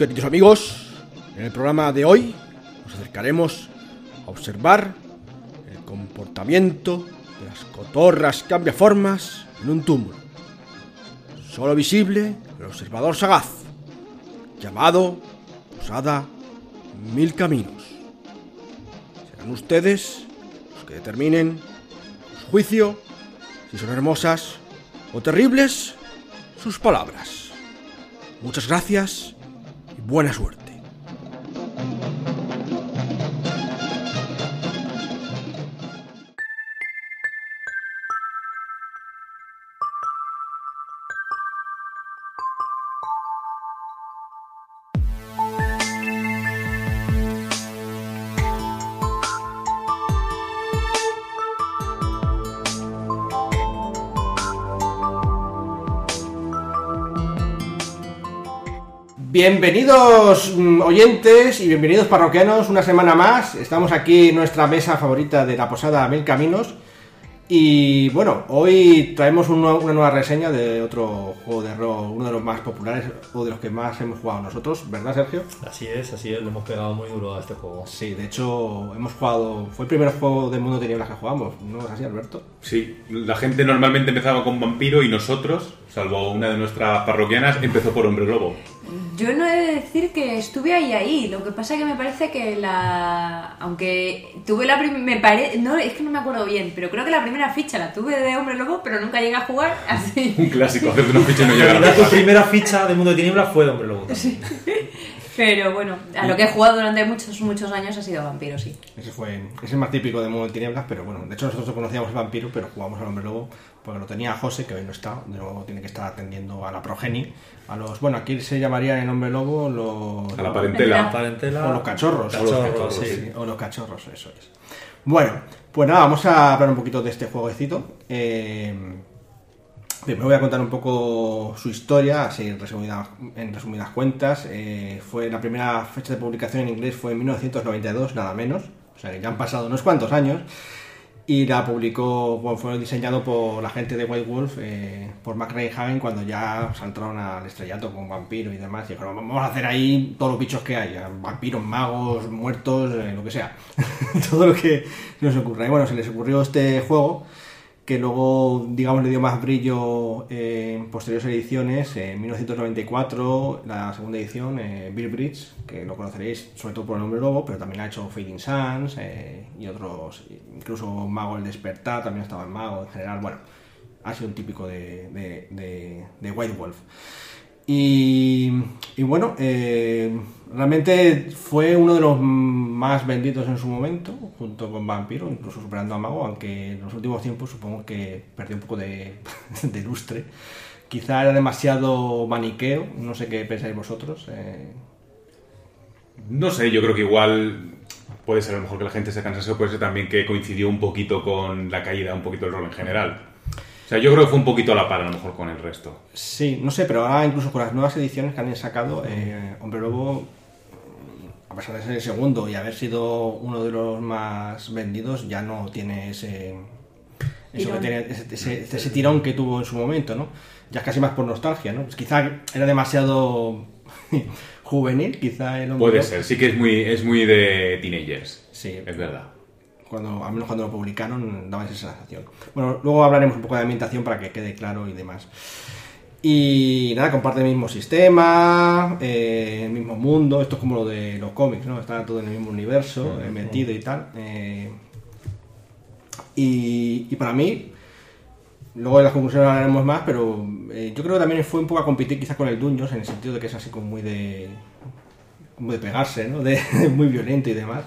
queridos amigos, en el programa de hoy nos acercaremos a observar el comportamiento de las cotorras cambiaformas en un túmulo, solo visible al observador sagaz, llamado Posada Mil Caminos. Serán ustedes los que determinen su juicio si son hermosas o terribles sus palabras. Muchas gracias buena suerte. Bienvenidos mm, oyentes y bienvenidos parroquianos una semana más. Estamos aquí en nuestra mesa favorita de la posada Mil Caminos. Y bueno, hoy traemos una nueva reseña de otro juego de rol, uno de los más populares o de los que más hemos jugado nosotros, ¿verdad Sergio? Así es, así es, le hemos pegado muy duro a este juego. Sí, de hecho hemos jugado, fue el primer juego del mundo de tinieblas que jugamos, ¿no es así Alberto? Sí, la gente normalmente empezaba con vampiro y nosotros, salvo una de nuestras parroquianas, empezó por hombre lobo. Yo no he de decir que estuve ahí ahí, lo que pasa que me parece que la... Aunque tuve la primera... Me pare... No, es que no me acuerdo bien, pero creo que la primera ficha la tuve de Hombre Lobo, pero nunca llegué a jugar así. Un clásico, hacerte unos fichas y no llegar a jugar. primera ficha de Mundo de Tinieblas fue de Hombre Lobo. también. Pero bueno, a lo que he jugado durante muchos, muchos años ha sido Vampiro, sí. Ese fue ese es el más típico de Mundo de Tinieblas, pero bueno, de hecho nosotros conocíamos el vampiro, pero jugamos al hombre lobo porque lo tenía José, que hoy no está, de nuevo tiene que estar atendiendo a la progenie, a los, bueno, aquí se llamarían el hombre lobo los... A la parentela. Parentela. O los cachorros. Cachorros, O los cachorros, sí. Sí, o los cachorros, eso es. Bueno, pues nada, vamos a hablar un poquito de este jueguecito. Eh, primero voy a contar un poco su historia, así en resumidas, en resumidas cuentas. Eh, fue la primera fecha de publicación en inglés fue en 1992, nada menos. O sea que ya han pasado unos cuantos años. Y la publicó, bueno, fue diseñado por la gente de White Wolf, eh, por Mac Reinhagen, cuando ya saltaron al estrellato con vampiro y demás. Y dijeron, vamos a hacer ahí todos los bichos que hay, vampiros, magos, muertos, eh, lo que sea. Todo lo que nos ocurra. Y bueno, se les ocurrió este juego, que luego, digamos, le dio más brillo en posteriores ediciones. En 1994, la segunda edición, eh, Bill Bridge, que lo conoceréis sobre todo por el nombre lobo, pero también ha hecho Fading Suns eh, y otros, incluso Mago el Despertar, también estaba en Mago en general. Bueno, ha sido un típico de- de White Wolf. Y, bueno, eh, realmente fue uno de los más vendidos en su momento, junto con Vampiro, incluso superando a Mago, aunque en los últimos tiempos supongo que perdió un poco de, lustre. Quizá era demasiado maniqueo, no sé qué pensáis vosotros. eh. No sé, yo creo que igual puede ser a lo mejor que la gente se cansase, puede ser también que coincidió un poquito con la caída un poquito del rol en general. O sea, yo creo que fue un poquito a la par a lo mejor con el resto. Sí, no sé, pero ahora incluso con las nuevas ediciones que han sacado, eh, Hombre Lobo, a pesar de ser el segundo y haber sido uno de los más vendidos, ya no tiene ese, eso que Tirón. tiene, ese, ese- ese tirón que tuvo en su momento, ¿no? Ya es casi más por nostalgia, ¿no? Pues quizá era demasiado juvenil, quizá el Hombre Puede ser, sí que es muy, es muy de teenagers. Sí. Es verdad. Cuando, al menos cuando lo publicaron, daba esa sensación. Bueno, luego hablaremos un poco de ambientación para que quede claro y demás. Y nada, comparte el mismo sistema, eh, el mismo mundo, esto es como lo de los cómics, ¿no? Está todo en el mismo universo, eh, metido y tal. eh. y, y para mí, luego de las conclusiones hablaremos más, pero eh, yo creo que también fue un poco a competir quizás con el Dungeons, en el sentido de que es así como muy de... como de pegarse, ¿no? De, muy violento y demás.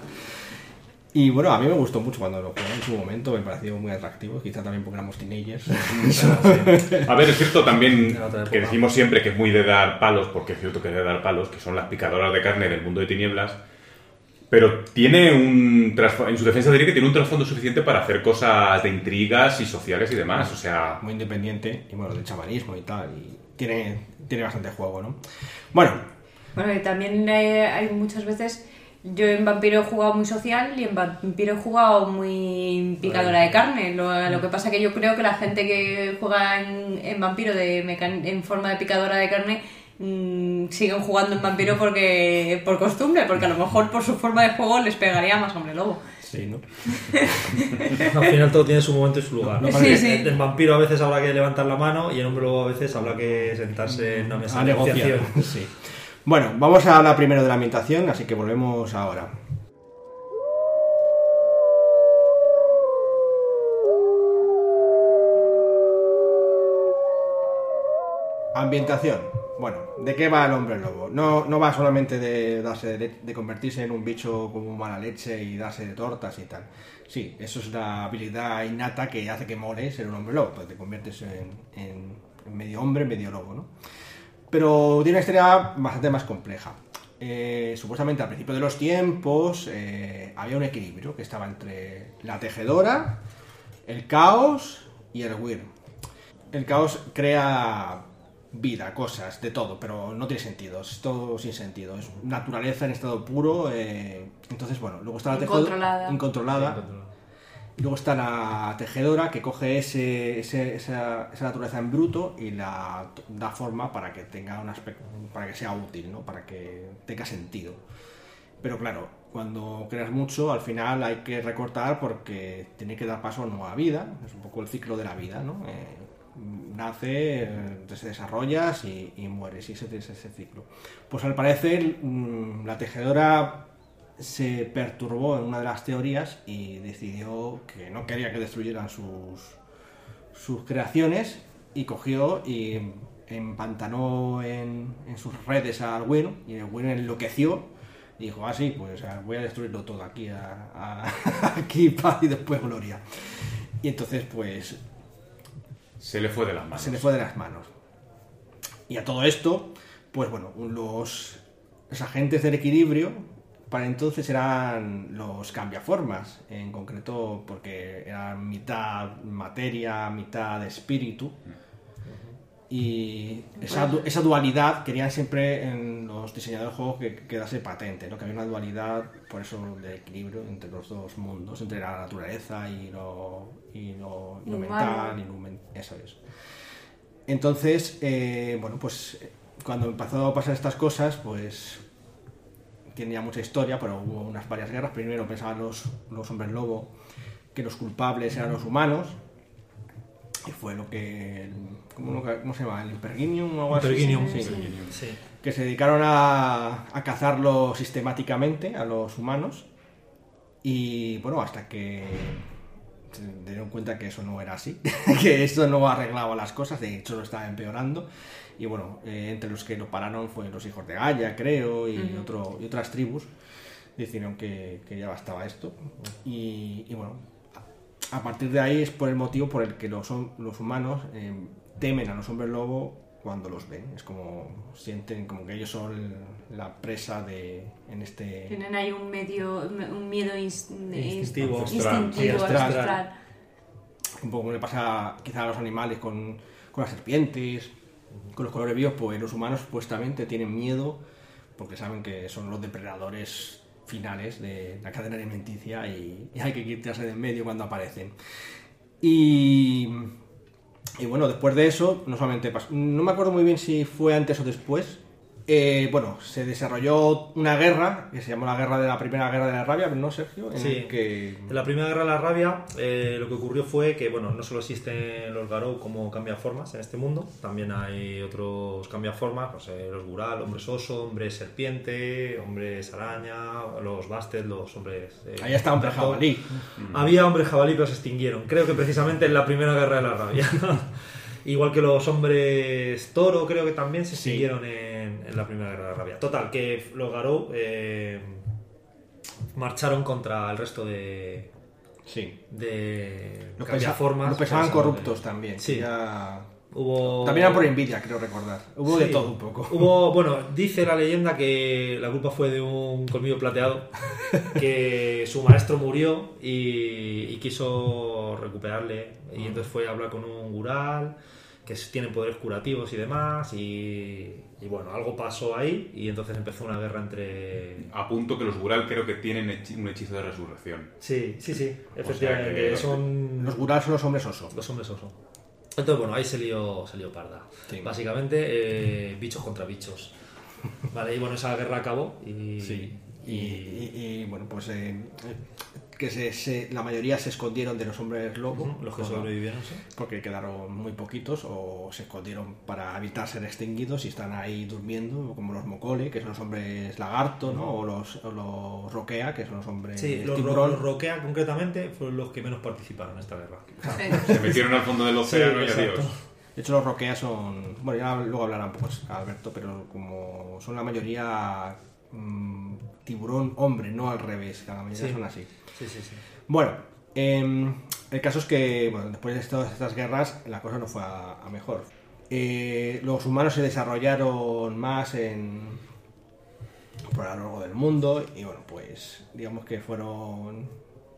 Y bueno, a mí me gustó mucho cuando lo jugué en su momento, me pareció muy atractivo, quizá también porque éramos teenagers. A ver, es cierto también que decimos siempre que es muy de dar palos, porque es cierto que es de dar palos, que son las picadoras de carne del mundo de tinieblas, pero tiene un en su defensa diría que tiene un trasfondo suficiente para hacer cosas de intrigas y sociales y demás, o sea, muy independiente, y bueno, del chamanismo y tal, y tiene, tiene bastante juego, ¿no? Bueno, Bueno, y también eh, hay muchas veces. Yo en Vampiro he jugado muy social y en Vampiro he jugado muy picadora de carne. Lo, lo que pasa que yo creo que la gente que juega en, en Vampiro de mecan- en forma de picadora de carne mm, siguen jugando en vampiro porque por costumbre, porque a lo mejor por su forma de juego les pegaría más hombre lobo. Sí, ¿no? Al final todo tiene su momento y su lugar. Sí, sí. En vampiro a veces habrá que levantar la mano y en hombre lobo a veces habrá que sentarse en una mesa A de negociación. Sí. Bueno, vamos a hablar primero de la ambientación, así que volvemos ahora. Ambientación. Bueno, ¿de qué va el hombre lobo? No, no va solamente de, darse de, convertirse en un bicho como mala leche y darse de tortas y tal. Sí, eso es una habilidad innata que hace que mole ser un hombre lobo, pues te conviertes en- en medio hombre, medio lobo, ¿no? Pero tiene una historia bastante más compleja. Eh, supuestamente al principio de los tiempos eh, había un equilibrio que estaba entre la tejedora, el caos y el Wyrm. El caos crea vida, cosas, de todo, pero no tiene sentido, es todo sin sentido, es naturaleza en estado puro. eh, entonces, bueno, luego está la tejedora Incontrolada. incontrolada, luego está la tejedora que coge ese, ese- esa, esa naturaleza en bruto y la da forma para que tenga un aspecto, para que sea útil, ¿no? para que tenga sentido. Pero claro, cuando creas mucho, al final hay que recortar porque tiene que dar paso a nueva vida. Es un poco el ciclo de la vida, ¿no? Eh, nace, eh, te desarrollas y, y mueres, y ese es ese ciclo. Pues al parecer, mm, la tejedora se perturbó en una de las teorías y decidió que no quería que destruyeran sus, sus creaciones y cogió y empantanó en, en sus redes al Wyrm y el Wyrm enloqueció y dijo, ah, sí, pues voy a destruirlo todo aquí, a, a- aquí paz y después gloria. Y entonces, pues, Se le fue de las manos. se le fue de las manos. Y a todo esto, pues bueno, los, los agentes del equilibrio para entonces eran los cambiaformas, en concreto porque eran mitad materia, mitad espíritu. Y esa, du- esa dualidad querían siempre en los diseñadores de juegos que quedase patente, ¿no? que había una dualidad, por eso, de equilibrio entre los dos mundos, entre la naturaleza y lo, y lo, y lo Humano. mental, y lo eso es. Entonces, eh, bueno, pues eh, cuando empezó a pasar estas cosas, pues tenía mucha historia, pero hubo unas varias guerras. Primero pensaban los, los hombres lobo que los culpables eran los humanos. Y fue lo que. ¿Cómo, lo que- cómo se llama? ¿El Imperginium o algo así? Imperginium. Sí. Sí. Que se dedicaron a, a cazarlo sistemáticamente a los humanos. Y bueno, hasta que dieron cuenta que eso no era así, que eso no arreglaba las cosas, de hecho lo estaba empeorando. Y bueno, eh, entre los que lo pararon fueron los hijos de Gaia, creo, y, otro, y otras tribus. Decidieron que, que ya bastaba esto. Y, y bueno, a partir de ahí es por el motivo por el que los humanos eh, temen a los hombres lobo cuando los ven. Es como sienten como que ellos son la presa de en este Tienen ahí un medio, un miedo ins- Instintivo. Instintivo, un poco como le pasa quizá a los animales con, con las serpientes, con los colores vivos, pues los humanos supuestamente tienen miedo porque saben que son los depredadores finales de la cadena alimenticia y, y hay que quitarse de en medio cuando aparecen. Y, y bueno, después de eso, no solamente pas- no me acuerdo muy bien si fue antes o después. Eh, bueno, se desarrolló una guerra que se llamó la guerra de la primera guerra de la rabia, ¿no, Sergio? En Sí. que En la primera guerra de la rabia, eh, lo que ocurrió fue que, bueno, no solo existen los Garou como cambiaformas en este mundo, también hay otros cambiaformas, no sé, los Gural, hombres oso, hombres serpiente, hombres araña, los Bastet, los hombres. eh, ahí está gato. jabalí. Había hombres jabalí, pero se extinguieron. Creo que precisamente en la primera guerra de la rabia. Igual que los hombres toro, creo que también se Sí. extinguieron en, en la primera guerra de la rabia. Total, que los Garou eh, marcharon contra el resto de, Sí. de Los, cambiaformas. los pensaban pensaban corruptos de- también. Sí. ya- Hubo... También era por envidia, creo recordar. Hubo de todo un poco. Hubo, bueno, dice la leyenda que la culpa fue de un colmillo plateado, que su maestro murió y, y quiso recuperarle. Y entonces fue a hablar con un gural, que tiene poderes curativos y demás. Y, y bueno, algo pasó ahí y entonces empezó una guerra entre... Apunto que los Gural creo que tienen un hechizo de resurrección. Sí, sí, sí, efectivamente. que- son Los Gural son los hombres oso. los hombres oso. Entonces, bueno, ahí se lió, se lió parda. Sí. Básicamente, eh, bichos contra bichos. Vale, y bueno, esa guerra acabó y... Sí. Y, y- y- y, bueno, pues eh, que se, se- la mayoría se escondieron de los hombres lobo. Ujú, los que Con- sobrevivieron, sí. Porque quedaron muy poquitos o se escondieron para evitar ser extinguidos y están ahí durmiendo, como los mocole, que son los hombres lagarto, ¿no? O los, o los roquea, que son los hombres Sí, los, ro- los Roquea concretamente fueron los que menos participaron en esta guerra. Se metieron al fondo del océano y exacto. adiós. De hecho, los roquea son. Bueno, ya luego hablarán un poco Alberto, pero como son la mayoría mm, tiburón hombre, no al revés, que la mayoría Sí. son así. Sí, sí, sí. Bueno, em, el caso es que bueno, después de todas estas guerras la cosa no fue a, a mejor. Eh, los humanos se desarrollaron más en por a lo largo del mundo y bueno, pues digamos que fueron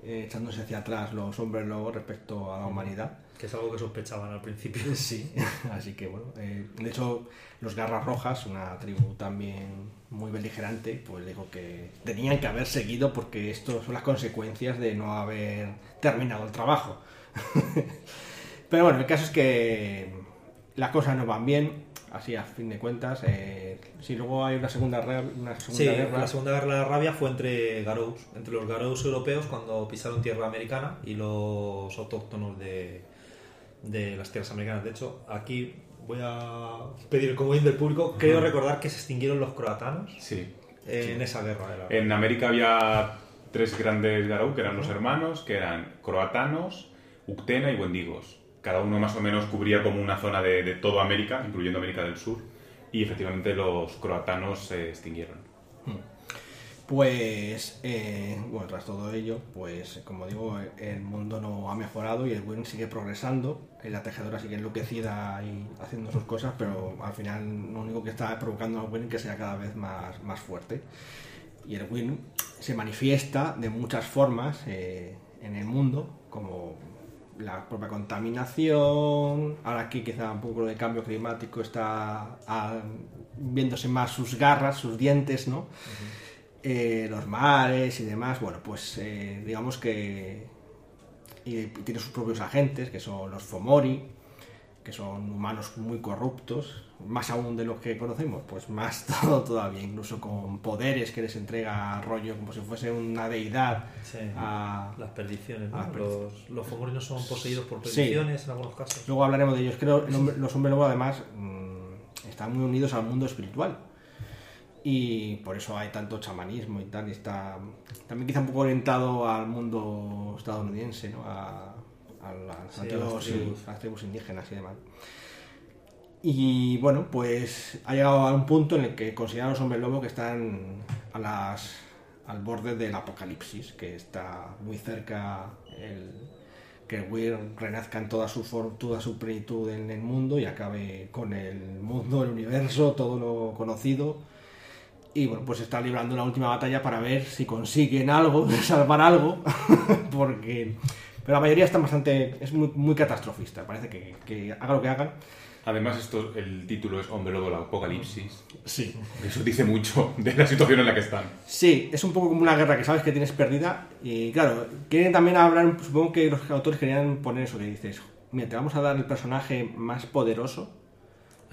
eh, echándose hacia atrás los hombres lobos respecto a la humanidad. Que es algo que sospechaban al principio. Sí, así que bueno, eh, de hecho los Garras Rojas, una tribu también muy beligerante, pues dijo que tenían que haber seguido porque esto son las consecuencias de no haber terminado el trabajo. Pero bueno, el caso es que las cosas no van bien, así a fin de cuentas. Eh, si luego hay una segunda, una segunda Sí, guerra, la segunda guerra de la rabia fue entre Garous, entre los Garous europeos cuando pisaron tierra americana y los autóctonos de, de las tierras americanas. De hecho, aquí voy a pedir el comodín del público. Creo recordar que se extinguieron los croatanos Sí. en esa guerra. de la- En América había tres grandes Garou, que eran los hermanos, que eran croatanos, Uctena y Wendigos. Cada uno más o menos cubría como una zona de, de toda América, incluyendo América del Sur. Y efectivamente los croatanos se extinguieron. Pues, eh, bueno, tras todo ello, pues como digo, el mundo no ha mejorado y el Win sigue progresando. La tejedora sigue enloquecida y haciendo sus cosas, pero al final lo único que está provocando al Win es que sea cada vez más, más fuerte. Y el Win se manifiesta de muchas formas eh, en el mundo, como la propia contaminación, ahora aquí quizá un poco de cambio climático está ah, viéndose más sus garras, sus dientes, ¿no? Eh, los mares y demás, bueno, pues eh, digamos que y tiene sus propios agentes, que son los Fomori, que son humanos muy corruptos, más aún de los que conocemos, pues más todo todavía, incluso con poderes que les entrega rollo como si fuese una deidad Sí. a, Las perdiciones, ¿no? Los, los fomorinos son poseídos por Sí. perdiciones en algunos casos. Luego hablaremos de ellos. Creo que los hombres lobo además mm, están muy unidos al mundo espiritual. Y por eso hay tanto chamanismo y tal. Y está también quizá un poco orientado al mundo estadounidense, ¿no? A, a las Sí, a antiguos- las sí, tribus. a las tribus indígenas y demás. Y bueno, pues ha llegado a un punto en el que consideran los hombres lobo que están a las, al borde del apocalipsis, que está muy cerca el, que el Weir renazca en toda su, for- toda su plenitud en el mundo y acabe con el mundo, el universo, todo lo conocido. Y bueno, pues está librando una última batalla para ver si consiguen algo, salvar algo, porque... Pero la mayoría está bastante... es muy, muy catastrofista, parece que, que haga lo que hagan. Además, esto, el título es Hombre Lobo, el Apocalipsis. Sí. Eso dice mucho de la situación en la que están. Sí, es un poco como una guerra que sabes que tienes perdida y claro, quieren también hablar, supongo que los autores querían poner eso que dices, mira, te vamos a dar el personaje más poderoso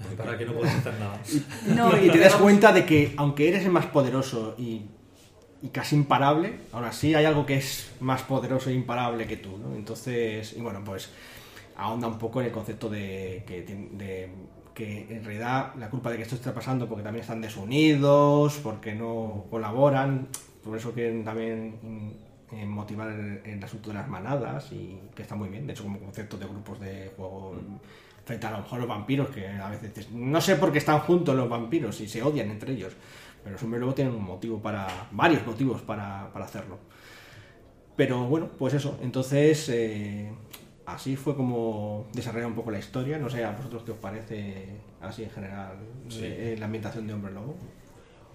Para que no puedas hacer nada. No, y te das cuenta de que aunque eres el más poderoso y, y casi imparable, aún así hay algo que es más poderoso e imparable que tú, ¿no? Entonces, y bueno, pues ahonda un poco en el concepto de que, tien- de que en realidad la culpa de que esto esté pasando porque también están desunidos, porque no colaboran, por eso quieren también mm, eh, motivar el, el asunto de las manadas y que está muy bien, de hecho como concepto de grupos de juego frente a lo mejor los vampiros que a veces no sé por qué están juntos los vampiros y se odian entre ellos, pero los hombres luego tienen un motivo para, varios motivos para, para hacerlo. Pero bueno, pues eso, entonces eh, así fue como desarrolla un poco la historia, no sé a vosotros qué os parece así en general Sí. eh, la ambientación de Hombre Lobo.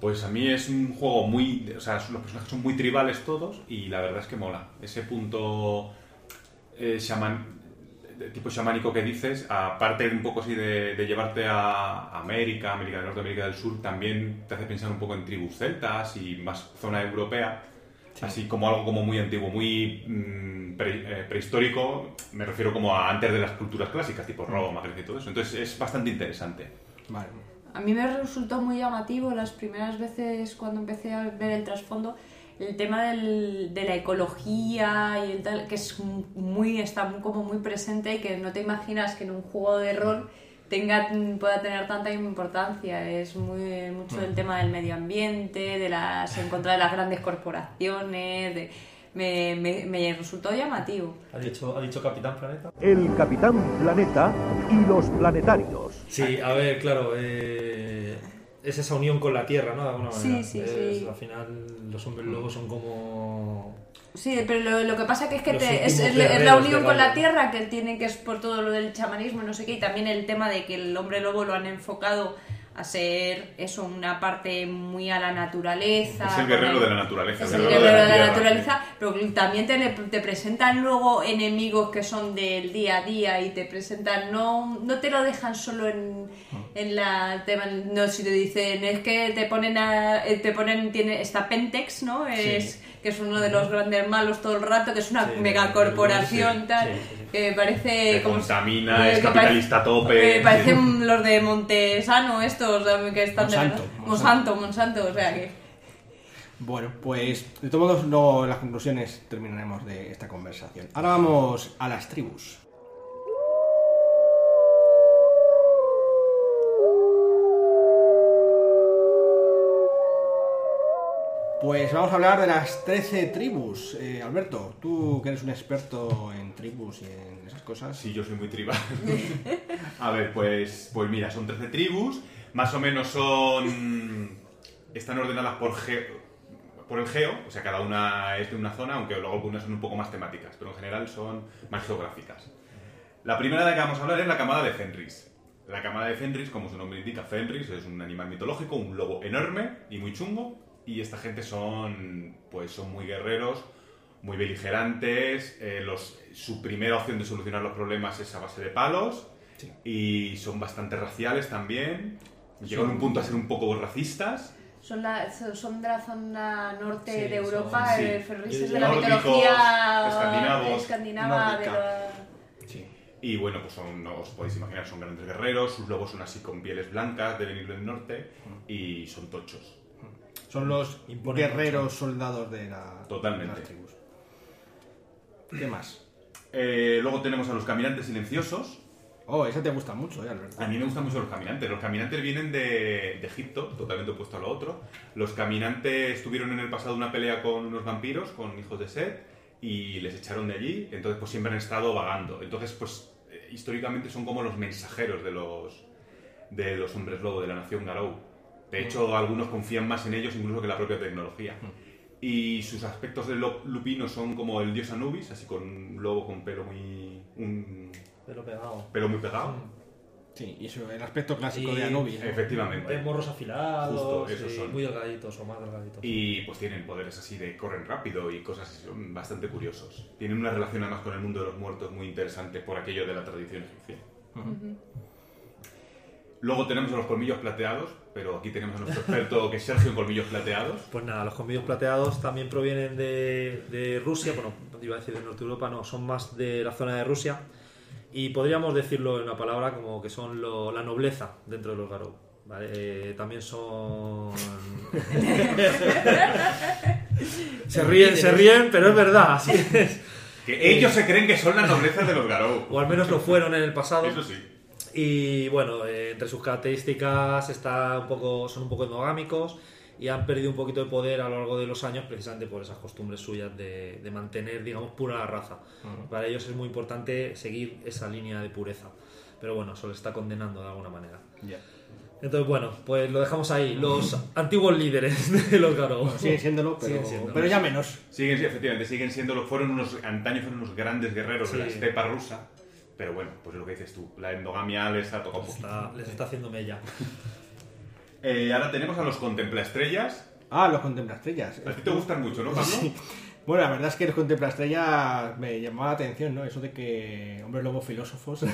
Pues a mí es un juego muy. O sea, los personajes son muy tribales todos y la verdad es que mola. Ese punto eh, shaman- tipo chamánico que dices, aparte un poco así de, de llevarte a América, América del Norte, América del Sur, también te hace pensar un poco en tribus celtas y más zona europea. Así como algo como muy antiguo, muy mm, pre- eh, prehistórico, me refiero como a antes de las culturas clásicas, tipo Roma, Grecia y todo eso. Entonces es bastante interesante. Vale. A mí me resultó muy llamativo las primeras veces cuando empecé a ver el trasfondo el tema del- de la ecología y el tal, que es muy, está muy- como muy presente y que no te imaginas que en un juego de rol tenga, pueda tener tanta importancia. Es muy, mucho del tema del medio ambiente, de las, en contra de las grandes corporaciones, de- me, me, me resultó llamativo. ¿Ha dicho, ¿Ha dicho Capitán Planeta? El Capitán Planeta y los planetarios. Sí, a ver, claro, eh, es esa unión con la Tierra, ¿no? De alguna Sí, manera. sí, Es- sí. Al final los hombres lobos son como... Sí, pero lo, lo que pasa que es que te- es, la- es la guerreros unión con la tierra que tiene que es por todo lo del chamanismo y no sé qué, y también el tema de que el hombre lobo lo han enfocado a ser eso, una parte muy a la naturaleza. Es el guerrero de la naturaleza. Es el guerrero guerrero de la naturaleza, pero también te, te presentan luego enemigos que son del día a día y te presentan, no, no te lo dejan solo en, en la tema, no si te dicen, es que te ponen a, eh, te ponen, tiene, está Pentex, ¿no? Es, que es uno de los grandes malos todo el rato, que es una Sí, megacorporación sí, tal, que parece Que como contamina, eh, es que capitalista a tope. que parecen los de Montesano estos que están de Monsanto. Monsanto, Monsanto, o sea que Bueno, pues de todos modos, luego las conclusiones terminaremos de esta conversación. Ahora vamos a las tribus. Pues vamos a hablar de las 13 tribus. Eh, Alberto, tú que eres un experto en tribus y en esas cosas. Sí, yo soy muy tribal. A ver, pues, pues mira, son 13 tribus, más o menos son... Están ordenadas por, ge- por el geo, o sea, cada una es de una zona, aunque luego algunas son un poco más temáticas, pero en general son más geográficas. La primera de la que vamos a hablar es la camada de Fenris. La camada de Fenris, como su nombre indica, Fenris es un animal mitológico, un lobo enorme y muy chungo, y esta gente son, pues, son muy guerreros, muy beligerantes, eh, los, su primera opción de solucionar los problemas es a base de palos, y son bastante raciales también, llegan a un punto a ser un poco racistas, son, la- son de la zona norte Sí, de son- Europa, sí. eh, ferrices Y de la nórdicos, mitología escandinavos, escandinava, de la- Sí. Y bueno, pues son, no os podéis imaginar, son grandes guerreros, sus lobos son así con pieles blancas, de venir del norte, y son tochos. Son los Imponen guerreros soldados de, la, Totalmente. de las tribus. ¿Qué más? Eh, luego tenemos a los caminantes silenciosos. Oh, esa te gusta mucho, ¿eh, Alberto? A mí me gustan mucho los caminantes. Los caminantes vienen de, de Egipto, totalmente opuesto a lo otro. Los caminantes tuvieron en el pasado una pelea con unos vampiros, con hijos de Set, y les echaron de allí. Entonces, pues siempre han estado vagando. Entonces, pues eh, históricamente son como los mensajeros de los, de los hombres lobo de la nación Garou. De hecho, algunos confían más en ellos incluso que la propia tecnología. Y sus aspectos de lupino son como el dios Anubis, así con un lobo con pelo muy, un Pelo pegado. pelo muy pegado. Sí, y eso, el aspecto clásico Y- de Anubis. ¿no? Efectivamente. Hay morros afilados, Justo, esos y son. muy delgaditos o más delgaditos. Y pues tienen poderes así de corren rápido y cosas así, son bastante curiosos. Tienen una relación además con el mundo de los muertos muy interesante por aquello de la tradición egipcia. Luego tenemos a los colmillos plateados, pero aquí tenemos a nuestro experto que es Sergio en colmillos plateados. Pues nada, los colmillos plateados también provienen de, de Rusia, bueno, iba a decir de Norte Europa, no, son más de la zona de Rusia. Y podríamos decirlo en una palabra como que son lo- la nobleza dentro de los Garou. ¿vale? Eh, también son... se ríen, se ríen, pero es verdad, así es. Que ellos se creen que son la nobleza de los Garou. O al menos lo fueron en el pasado. Eso sí. Y bueno, eh, entre sus características está un poco, son un poco endogámicos y han perdido un poquito de poder a lo largo de los años precisamente por esas costumbres suyas de, de mantener, digamos, pura la raza. Para ellos es muy importante seguir esa línea de pureza. Pero bueno, eso les está condenando de alguna manera. Ya. Entonces, bueno, pues lo dejamos ahí. Los antiguos líderes de los Garou. Siguen siéndolo, pero, Siguen siéndolo. pero ya menos. Siguen, sí, efectivamente, siguen siendo, lo- fueron unos, antaño fueron unos grandes guerreros de la Sí. estepa rusa. Pero bueno, pues es lo que dices tú, la endogamia les ha tocado un poquito. Está- les está haciendo mella. Eh, ahora tenemos a los contemplaestrellas. Ah, los contemplaestrellas. A ti te gustan mucho, ¿no, Pablo? Sí. Bueno, la verdad es que los contemplaestrellas me llamaba la atención, ¿no? Eso de que hombres lobo filósofos.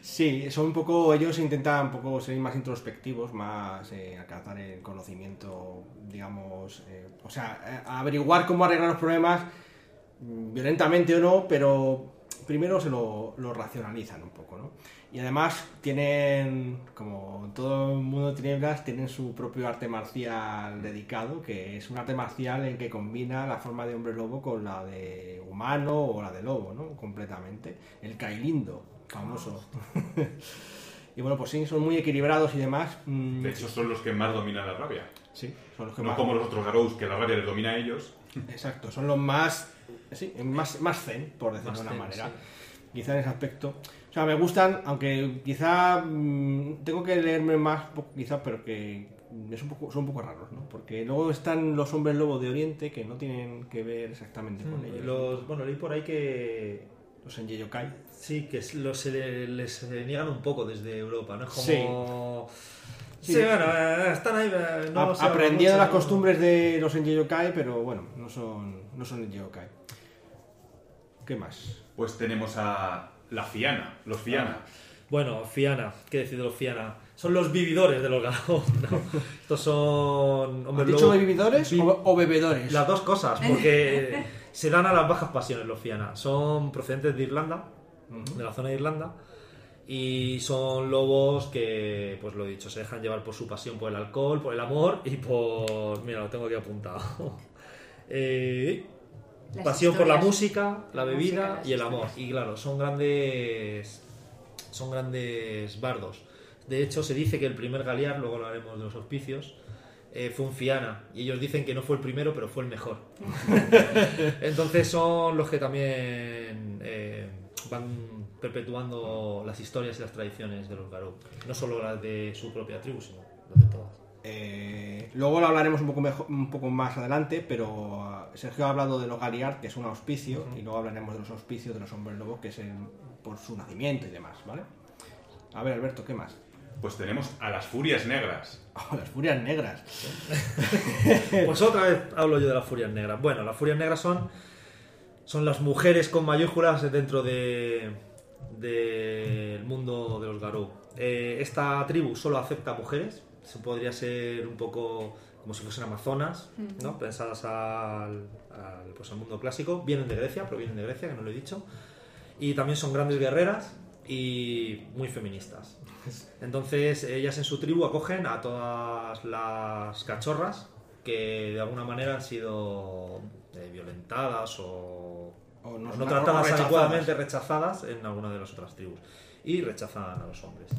Sí, son un poco, ellos intentan un poco ser más introspectivos, más eh, alcanzar el conocimiento, digamos, eh, o sea, eh, averiguar cómo arreglar los problemas mm, violentamente o no, pero primero se lo, lo racionalizan un poco, ¿no? Y además tienen, como todo el mundo tinieblas, tienen su propio arte marcial dedicado, que es un arte marcial en que combina la forma de hombre lobo con la de humano o la de lobo, ¿no? Completamente. El Kailindo, famoso. y bueno, pues sí, son muy equilibrados y demás. Mm, De hecho, son los que más dominan la rabia. sí, son los que No más... como los otros Garous, que la rabia les domina a ellos. Exacto, son los más, sí, más, más zen, por decirlo Más de una zen, manera. sí. Quizá en ese aspecto. O sea, me gustan, aunque quizá mm, tengo que leerme más, quizá, pero que es un poco, son un poco raros, ¿no? Porque luego están los hombres lobo de Oriente que no tienen que ver exactamente con ellos. Mm, Los, bueno, leí por ahí que Los en Yokai. sí, que los, se le- les niegan un poco desde Europa, ¿no? Es Sí. como... Sí, Sí. bueno, eh, están ahí... eh, no aprendiendo mucho, las ¿no? costumbres de los en Yokai, pero bueno, no son, no son en Yokai. ¿Qué más? Pues tenemos a la Fiana, los Fiana. Bueno, Fiana, ¿qué decir de los Fiana? Son los vividores de los Garou, ¿no? Estos son... ¿Has hombres dicho lobo- bebidores Vi- o, o bebedores? Las dos cosas, porque se dan a las bajas pasiones los Fiana. Son procedentes de Irlanda, de la zona de Irlanda, y son lobos que, pues lo he dicho, se dejan llevar por su pasión por el alcohol, por el amor y por... Mira, lo tengo aquí apuntado. Eh, Las pasión por la música, la La bebida música, y el amor. historias. Y claro, son grandes... Son grandes bardos. De hecho, se dice que el primer Galear, luego hablaremos de los auspicios, eh, fue un Fiana. Y ellos dicen que no fue el primero, pero fue el mejor. Entonces son los que también eh, van perpetuando las historias y las tradiciones de los Garou. No solo las de su propia tribu, sino las de todas. Eh, luego lo hablaremos un poco, mejor- un poco más adelante, pero ah, Sergio ha hablado de los Galiard, que es un auspicio, y luego hablaremos de los auspicios de los hombres lobos, que es el- por su nacimiento y demás, ¿vale? A ver, Alberto, ¿qué más? Pues tenemos a las Furias Negras. Oh, las furias negras. Pues otra vez hablo yo de las furias negras. Bueno, las furias negras son, son las mujeres con mayúsculas dentro de del mundo de los Garou. Eh, esta tribu solo acepta mujeres. Se podría ser un poco como si fuesen amazonas, ¿no? pensadas al, al, pues, al mundo clásico. Vienen de Grecia, provienen de Grecia, que no lo he dicho. Y también son grandes guerreras y muy feministas. Entonces ellas en su tribu acogen a todas las cachorras que de alguna manera han sido eh, violentadas o, O no- no, tratadas rechazadas. adecuadamente, rechazadas en alguna de las otras tribus. Y rechazan a los hombres.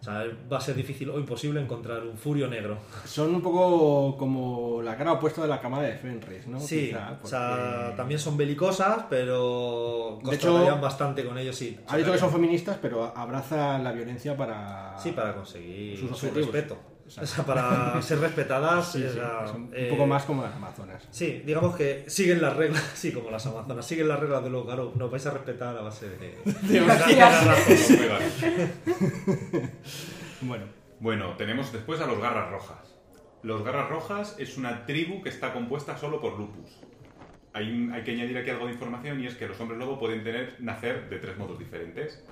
O sea, va a ser difícil o imposible encontrar un furio negro. Son un poco como la cara opuesta de la cámara de Fenris, ¿no? Sí, Quizá, o sea, porque- también son belicosas, pero De hecho, constatarían bastante con ellos, sí. Ha dicho que son feministas, pero abrazan la violencia para... Sí, para conseguir Sus su objetivos. O sea, para ser respetadas. Sí, sí, un eh, poco más como las amazonas. Sí, digamos que siguen las reglas, sí, como las amazonas, siguen las reglas de los Garou. Nos vais a respetar a base de. de Bueno, Bueno, tenemos después a los Garras Rojas. Los Garras Rojas es una tribu que está compuesta solo por lupus. Hay, un- hay que añadir aquí algo de información y es que los hombres lobo pueden tener, nacer de tres modos diferentes.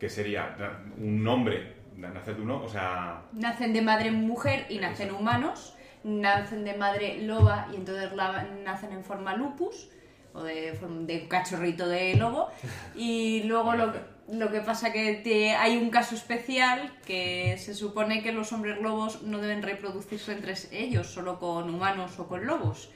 Que sería un hombre, nacer de uno, o sea, Nacen de madre mujer y nacen humanos. Nacen de madre loba y entonces la- nacen en forma lupus o de, cachorrito de lobo. Y luego lo, lo que pasa que te- hay un caso especial que se supone que los hombres lobos no deben reproducirse entre ellos, solo con humanos o con lobos.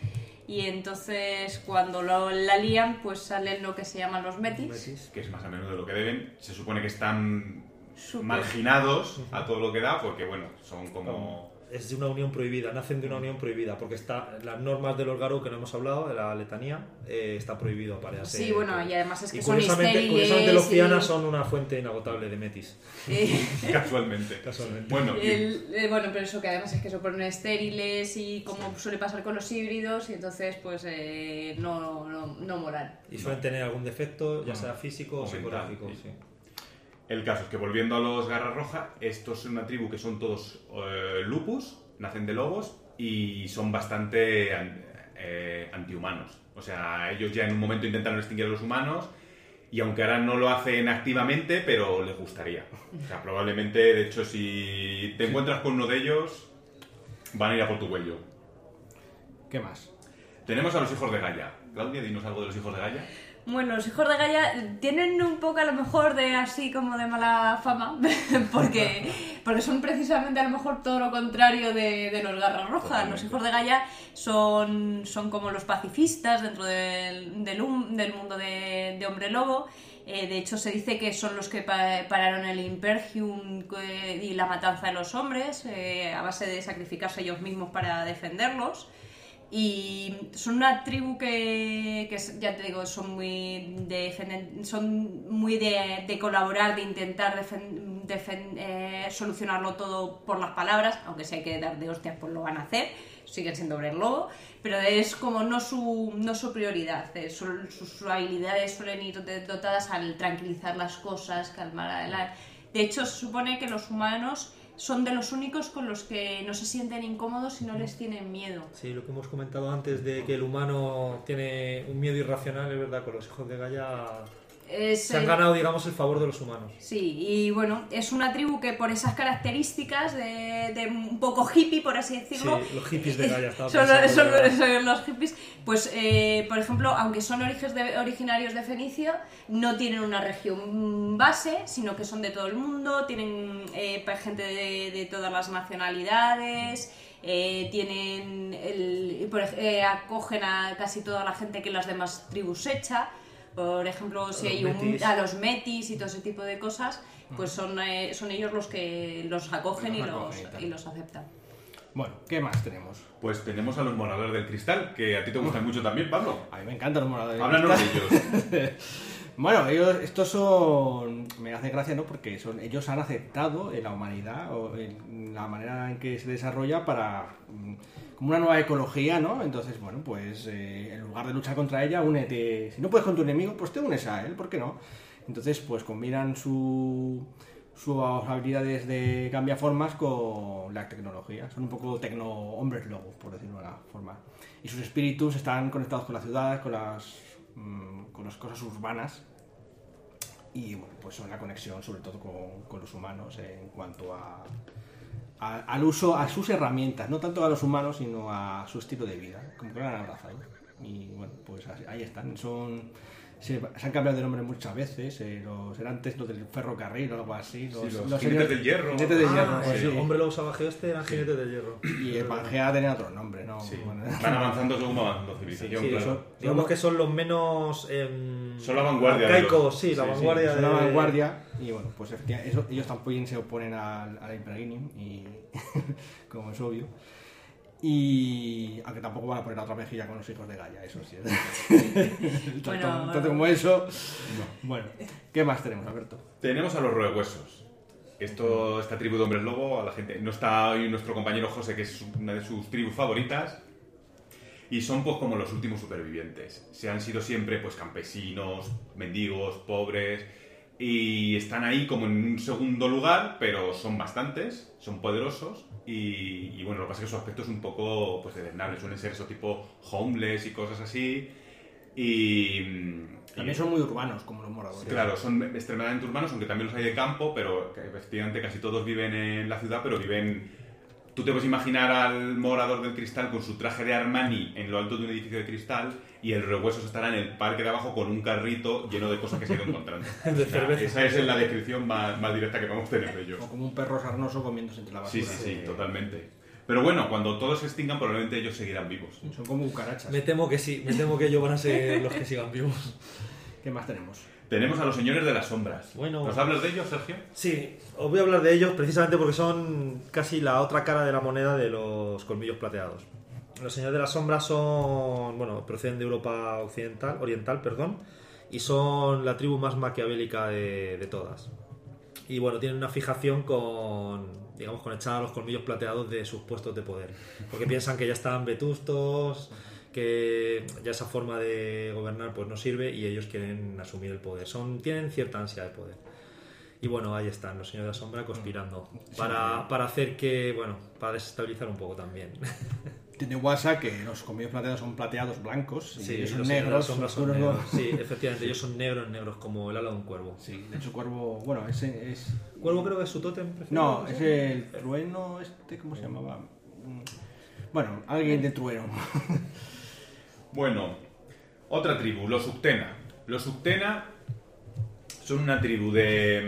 Y entonces cuando lo, la lían, pues salen lo que se llaman los metis. que es más a menudo de lo que deben. Se supone que están Súper. marginados a todo lo que da porque, bueno, son como... Es de una unión prohibida, nacen de una unión prohibida, porque está las normas de los Garou que no hemos hablado, de la letanía, eh, está prohibido aparearse. Sí, bueno, y además es que Y son curiosamente, los y- Fiana son una fuente inagotable de metis. Eh, casualmente. Casualmente. Bueno, el- eh, bueno, pero eso que además es que son ponen estériles y como suele pasar con los híbridos y entonces pues eh, no, no, no moran. Y suelen tener algún defecto, ya No. sea físico o O mental, psicológico. sí. El caso es que volviendo a los Garras Rojas, estos son una tribu que son todos eh, lupus, nacen de lobos y son bastante an- eh, antihumanos. O sea, ellos ya en un momento intentaron extinguir a los humanos Y aunque ahora no lo hacen activamente, pero les gustaría. O sea, probablemente, de hecho, si te encuentras con uno de ellos, van a ir a por tu cuello. ¿Qué más? Tenemos a los hijos de Gaia. Claudia, dinos algo de los hijos de Gaia. Bueno, los hijos de Gaia tienen un poco a lo mejor de así como de mala fama, porque, porque son precisamente a lo mejor todo lo contrario de, de los garras rojas. Totalmente. Los hijos de Gaia son, son como los pacifistas dentro del, del, del mundo de, de Hombre Lobo. Eh, de hecho, se dice que son los que pa- pararon el Impergium eh, y la matanza de los hombres eh, a base de sacrificarse ellos mismos para defenderlos. Y son una tribu que, que ya te digo, son muy de, son muy de, de colaborar, de intentar eh, solucionarlo todo por las palabras, aunque si hay que dar de hostias, pues lo van a hacer, siguen siendo lobo, pero es como no su, no su prioridad, eh, sus, habilidades suelen ir dotadas al tranquilizar las cosas, calmar a la... De hecho, se supone que los humanos son de los únicos con los que no se sienten incómodos y no les tienen miedo. Sí, lo que hemos comentado antes de que el humano tiene un miedo irracional, es verdad, con los hijos de Gaia Es, se han ganado, digamos, el favor de los humanos. Sí, y bueno, es una tribu que por esas características de, de un poco hippie, por así decirlo. Sí, los hippies de Gaia, son, son- los hippies. Pues, eh, por ejemplo, aunque son de- originarios de Fenicia, no tienen una región base, sino que son de todo el mundo, tienen eh, pa- gente de, todas las nacionalidades. eh, tienen el, por eh, acogen a casi toda la gente que las demás tribus echa por ejemplo, si hay un, metis. a los metis y todo ese tipo de cosas, pues son, eh, son ellos los que los acogen Los y, los, y y los aceptan. Bueno, ¿qué más tenemos? Pues tenemos a los moradores del cristal, que a ti te gustan mucho también, Pablo. A mí me encantan los moradores. de Háblanos de cristal. ellos. Bueno, ellos, estos son. Me hace gracia, ¿no? Porque son, ellos han aceptado en la humanidad o en la manera en que se desarrolla para. Como una nueva ecología, ¿no? Entonces, bueno, pues eh, en lugar de luchar contra ella, únete. Si no puedes con tu enemigo, pues te unes a él, ¿por qué no? Entonces, pues combinan su sus habilidades de cambiaformas con la tecnología. Son un poco tecno hombres lobos, por decirlo de una forma. Y sus espíritus están conectados con la ciudad, con las, mm, con las cosas urbanas. Y bueno, pues son la conexión sobre todo con, con los humanos en cuanto a, al uso, a sus herramientas, no tanto a los humanos, sino a su estilo de vida, como que lo han abrazado. Y bueno, pues ahí están. Son, se, se han cambiado de nombre muchas veces, eh, los, eran antes los del ferrocarril o algo así. Los, Sí, los los jinetes del hierro. jinetes del Ah, hierro, pues sí, sí. Hombre Lobo Salvaje Este eran jinetes del hierro. Y el Pangea tenía otro nombre, ¿no? Sí. Bueno, Van avanzando según va avanzando civilización, Sí, claro. eso- Digamos que son los menos. em, Son la vanguardia de arcaicos, los- sí, la vanguardia es de. una vanguardia y bueno, pues efectivamente, eso- ellos también se oponen al, al Imperium y como es obvio. Y aunque tampoco van a poner otra mejilla con los hijos de Gaia, eso sí. tanto, Bueno, tanto como eso. Bueno, ¿qué más tenemos, Alberto? Tenemos a los roehuesos. Esto, esta tribu de hombres lobo, a la gente. No está hoy nuestro compañero José, que es una de sus tribus favoritas. Y son pues como los últimos supervivientes. Se han sido siempre pues campesinos, mendigos, pobres. Y están ahí como en un segundo lugar, pero son bastantes, son poderosos. Y, y bueno, lo que pasa es que su aspecto es un poco pues deleznable. Suelen ser eso tipo homeless y cosas así. Y. También son muy urbanos, como los moradores. Claro, son extremadamente urbanos, aunque también los hay de campo, pero efectivamente casi todos viven en la ciudad, pero viven... Tú te puedes imaginar al morador del cristal con su traje de Armani en lo alto de un edificio de cristal y el rehuesos estará en el parque de abajo con un carrito lleno de cosas que se ha ido encontrando. De O sea, cerveza. esa es la descripción más, más directa que podemos tener de ellos. O como un perro sarnoso comiéndose entre la Sí, basura. sí, sí, totalmente. Pero bueno, cuando todos se extingan probablemente ellos seguirán vivos. Son como cucarachas. Me temo que sí, me temo que ellos van a ser los que sigan vivos. ¿Qué más tenemos? Tenemos a los señores de las sombras. Bueno. ¿Nos hablas de ellos, Sergio? Sí, os voy a hablar de ellos precisamente porque son casi la otra cara de la moneda de los colmillos plateados. Los señores de la sombra son, bueno, proceden de Europa occidental, oriental, perdón, y son la tribu más maquiavélica de, de todas. Y bueno, tienen una fijación con, digamos, con echar a los colmillos plateados de sus puestos de poder. Porque piensan que ya están vetustos, que ya esa forma de gobernar pues no sirve y ellos quieren asumir el poder. Son, tienen cierta ansia de poder. Y bueno, ahí están los señores de la sombra conspirando para, para hacer que, bueno, para desestabilizar un poco también. Tiene WhatsApp que los colmillos plateados son plateados blancos y Sí, ellos son negros, son oscuros, negros. Sí, efectivamente, ellos son negros, negros, como el ala de un cuervo. Sí, de hecho cuervo, bueno, ese es... Cuervo creo que es su tótem preferido. No, es el trueno este, ¿cómo se llamaba? Mm, Bueno, alguien de trueno. Bueno, otra tribu, los Uctena. Los Uctena son una tribu de,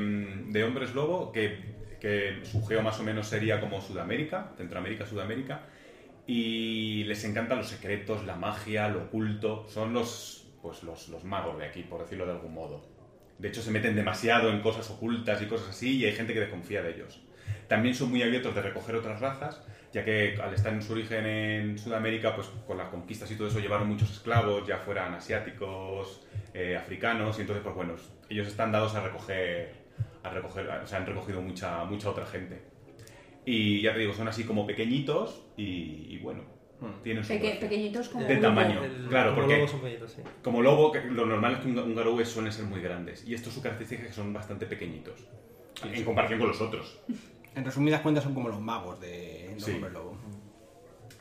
mm, de hombres lobo que, que su geo más o menos sería como Sudamérica, Centroamérica, Sudamérica, y les encantan los secretos, la magia, lo oculto. Son los, pues los, los magos de aquí, por decirlo de algún modo. De hecho, se meten demasiado en cosas ocultas y cosas así, y hay gente que desconfía de ellos. También son muy abiertos de recoger otras razas, ya que al estar en su origen en Sudamérica, pues con las conquistas y todo eso llevaron muchos esclavos, ya fueran asiáticos, eh, africanos, y entonces, pues bueno, ellos están dados a recoger, a recoger, o sea, han recogido mucha, mucha otra gente. Y ya te digo, son así como pequeñitos y, y bueno, tienen su Peque- gracia. pequeñitos como de tamaño, El- claro, como porque lobos son pequeñitos, sí. como lobo, que lo normal es que un, un garou suelen ser muy grandes. Y esto su característica es que son bastante pequeñitos. En comparación con los otros. En resumidas cuentas son como los magos de los Sí. hombres lobo.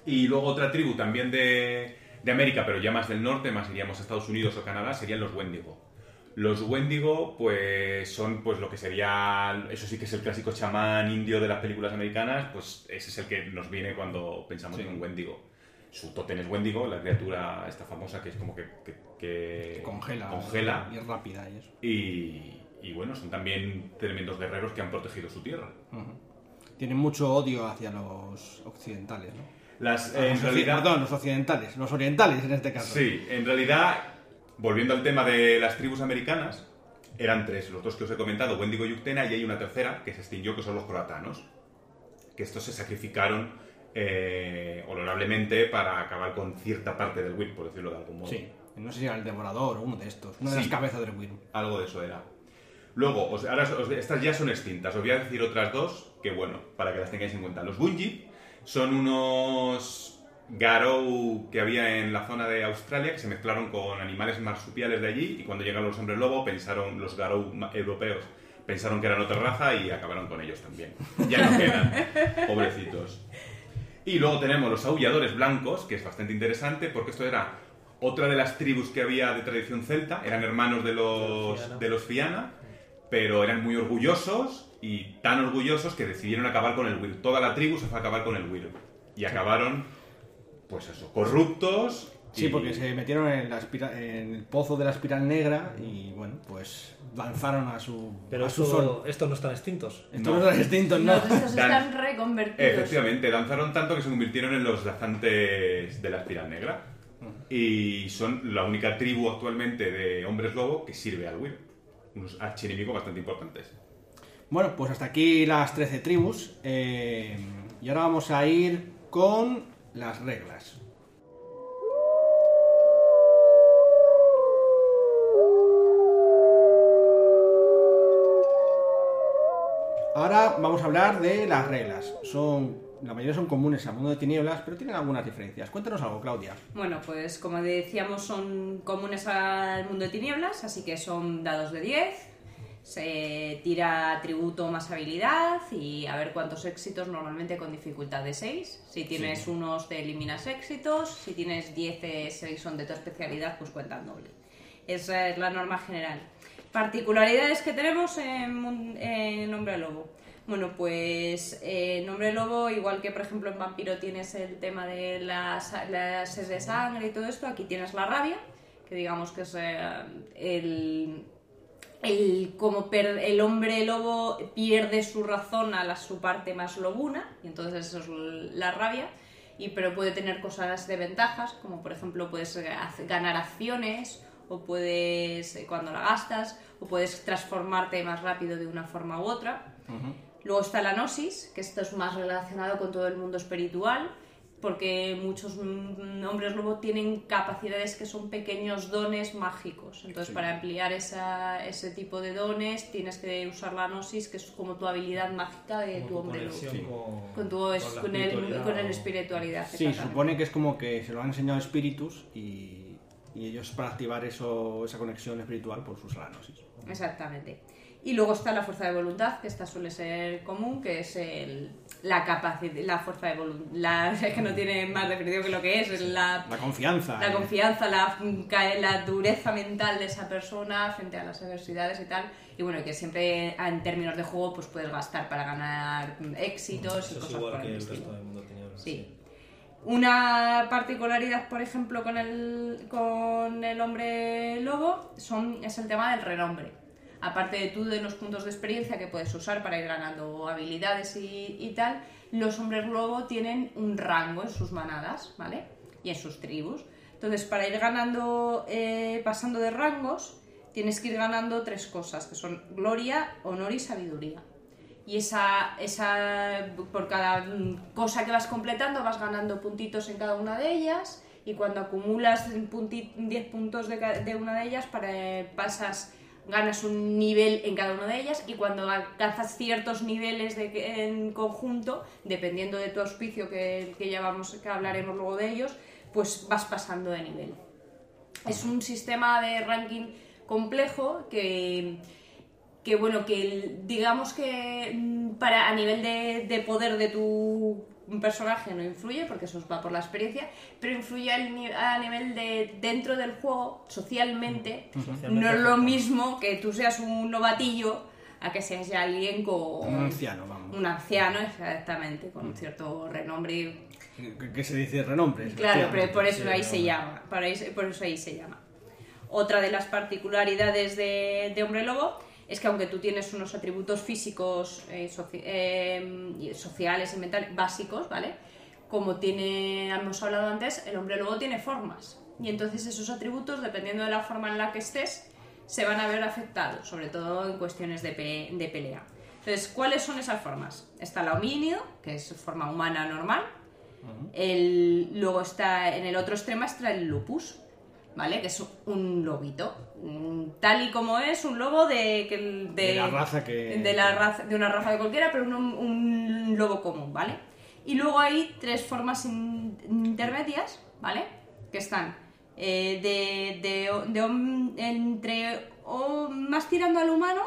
Y luego otra tribu también de, de América, pero ya más del norte, más iríamos a Estados Unidos o Canadá, serían los Wendigo. Los Wendigo, pues son pues lo que sería, eso sí que es el clásico chamán indio de las películas americanas, pues ese es el que nos viene cuando pensamos Sí. en un Wendigo. Su tótem es Wendigo, la criatura esta famosa que es como que, que- que Que congela. congela Y es rápida y eso. Y, y bueno, son también tremendos guerreros que han protegido su tierra. Tienen mucho odio hacia los occidentales, ¿no? Las, Ah, en realidad, Perdón, los occidentales. Los orientales en este caso. sí, en realidad, volviendo al tema de las tribus americanas, eran tres, los dos que os he comentado, Wendigo y Uctena, y hay una tercera que se extinguió, que son los croatanos, que estos se sacrificaron eh, honorablemente para acabar con cierta parte del WIP, por decirlo de algún modo. Sí. No sé si era el devorador o uno de estos. Una de Sí. las cabezas del Wyrm. Algo de eso era. Luego, os- ahora os- estas ya son extintas. Os voy a decir otras dos que, bueno, para que las tengáis en cuenta. Los Bungie son unos Garou que había en la zona de Australia que se mezclaron con animales marsupiales de allí y cuando llegaron los hombres lobo pensaron, los Garou europeos, pensaron que eran otra raza y acabaron con ellos también. Ya no quedan, pobrecitos. Y luego tenemos los aulladores blancos, que es bastante interesante porque esto era otra de las tribus que había de tradición celta, eran hermanos de los, Fiana. de los Fiana, pero eran muy orgullosos y tan orgullosos que decidieron acabar con el Will. Toda la tribu se fue a acabar con el Will. Y acabaron, pues eso, corruptos. Sí, y- porque se metieron en, la espira- en el pozo de la espiral negra y, bueno, pues lanzaron a su, Pero a su sol. esto, estos no están extintos. Estos No. no son distintos, ¿no? No, estos Dan- están reconvertidos. Efectivamente, lanzaron tanto que se convirtieron en los danzantes de la espiral negra. Y son la única tribu actualmente de hombres lobo que sirve al Will. Unos archienemigos bastante importantes. Bueno, pues hasta aquí las 13 tribus. eh, y ahora vamos a ir con las reglas. Ahora vamos a hablar de las reglas. Son, la mayoría son comunes al mundo de tinieblas, pero tienen algunas diferencias. Cuéntanos algo, Claudia. Bueno, pues como decíamos, son comunes al mundo de tinieblas, así que son dados de 10. Se tira tributo más habilidad y a ver cuántos éxitos, normalmente con dificultad de 6. Si tienes Sí. unos, te eliminas éxitos. Si tienes 10 6 son de tu especialidad, pues cuentan doble. Esa es la norma general. Particularidades que tenemos en, en Hombre Lobo. Bueno, pues eh, en Hombre Lobo, igual que por ejemplo en Vampiro tienes el tema de las, las de sangre y todo esto, aquí tienes la rabia, que digamos que es eh, el, el como per- el hombre lobo pierde su razón a la, su parte más lobuna y entonces eso es la rabia y pero puede tener cosas de ventajas como por ejemplo puedes ganar acciones o puedes eh, cuando la gastas o puedes transformarte más rápido de una forma u otra. Luego está la gnosis que esto es más relacionado con todo el mundo espiritual porque muchos mm, hombres lobo tienen capacidades que son pequeños dones mágicos. Entonces, Sí. para ampliar esa- ese tipo de dones, tienes que usar la gnosis, que es como tu habilidad mágica de Como tu hombre lobo. con, tu, con la con, el, espiritualidad con el espiritualidad. Sí, supone que es como que se lo han enseñado espíritus y, y ellos para activar eso, esa conexión espiritual, pues usan la gnosis. Exactamente. Y luego está la fuerza de voluntad, que esta suele ser común, que es el, la capacidad, la fuerza de voluntad, es que no tiene más definición que lo que es, es la, La confianza. la eh. confianza, la, la dureza mental de esa persona frente a las adversidades y tal. Y bueno, que siempre en términos de juego pues puedes gastar para ganar éxitos y es cosas igual por que el el estilo. resto del mundo tenía. Sí. Una particularidad, por ejemplo, con el, con el hombre lobo son, es el tema del renombre. Aparte de tú de los puntos de experiencia que puedes usar para ir ganando habilidades y, tal, los hombres lobo tienen un rango en sus manadas, ¿vale? Y en sus tribus. Entonces, para ir ganando, eh, pasando de rangos, tienes que ir ganando tres cosas, que son gloria, honor y sabiduría y esa, esa por cada cosa que vas completando vas ganando puntitos en cada una de ellas y cuando acumulas punti- 10 puntos de, de una de ellas para, pasas ganas un nivel en cada una de ellas y cuando alcanzas ciertos niveles de, en conjunto dependiendo de tu auspicio que, que ya vamos que hablaremos luego de ellos pues vas pasando de nivel. Es un sistema de ranking complejo que que bueno, que digamos que mm, para a nivel de, de poder de tu personaje no influye, porque eso va por la experiencia, pero influye al a nivel de dentro del juego, socialmente, Socialmente no es lo mismo que tú seas un novatillo a que seas ya alguien con... Un anciano, vamos. Un anciano, exactamente, con un cierto renombre ¿Qué, se dice renombre? Claro, pero por eso ahí se llama. Por, eso ahí se llama. Otra de las particularidades de, de Hombre Lobo es que aunque tú tienes unos atributos físicos, eh, soci- eh, y sociales y mentales básicos, ¿vale? Como tiene, hemos hablado antes, el hombre lobo tiene formas. Y entonces esos atributos, dependiendo de la forma en la que estés, se van a ver afectados, sobre todo en cuestiones de, pe- de pelea. Entonces, ¿cuáles son esas formas? Está la homínido, que es forma humana normal. El, luego está en el otro extremo está el lupus, ¿vale? Que es un lobito. Mm, Tal y como es un lobo de, de, De la raza que- de la raza de una raza de cualquiera, pero un, un lobo común, ¿vale? Y luego hay tres formas in- intermedias, ¿vale? Que están eh, de, de- entre o más tirando al humano,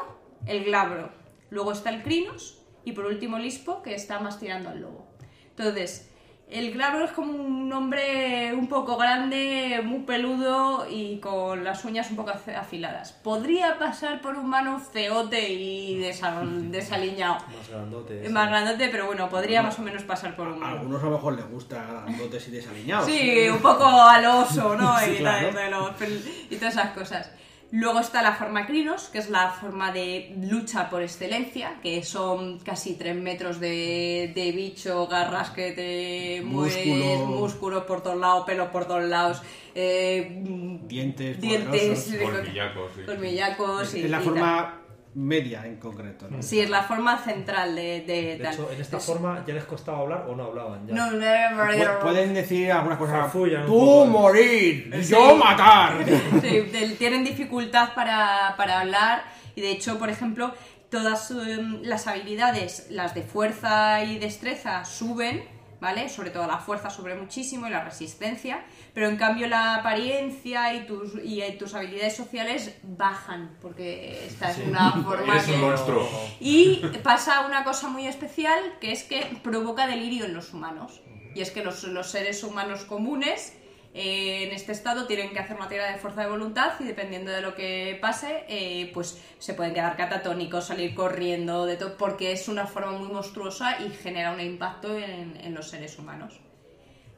el glabro. Luego está el crinos y por último el ispo, que está más tirando al lobo. Entonces, el glabro es como un hombre un poco grande, muy peludo y con las uñas un poco af- afiladas. Podría pasar por un mano ceote y desal- desaliñado. Más grandote. Sí. más grandote, pero bueno, podría más o menos pasar por un A mano. algunos a lo mejor les gusta grandotes y desaliñados. Sí, un poco al oso, ¿no? Sí, y, claro. tal, y todas esas cosas. Luego está la forma crinos, que es la forma de lucha por excelencia, que son casi 3 metros de, de bicho, garras que te mueves, Músculo. músculos por todos lados, pelos por todos lados, eh, Dientes, dientes. Colmillacos, sí. colmillacos y, Es la y forma media en concreto. Sí, es la forma central de, de De tal. hecho, en esta Es- forma ya les costaba hablar o no hablaban ya. No, no, Pu- Pueden decir algunas cosas. Farfullan Tú poco. morir, Sí. yo matar. Sí, de- tienen dificultad para, para hablar y de hecho, por ejemplo, todas em, las habilidades, las de fuerza y destreza suben, ¿vale? Sobre todo la fuerza sube muchísimo y la resistencia, pero en cambio la apariencia y tus, y eh, tus habilidades sociales bajan, porque esta es una forma Eres que... un monstruo. Y pasa una cosa muy especial, que es que provoca delirio en los humanos. Y es que los, los seres humanos comunes en este estado tienen que hacer una tirada de fuerza de voluntad y dependiendo de lo que pase, eh, pues se pueden quedar catatónicos, salir corriendo, de todo, porque es una forma muy monstruosa y genera un impacto en, en los seres humanos.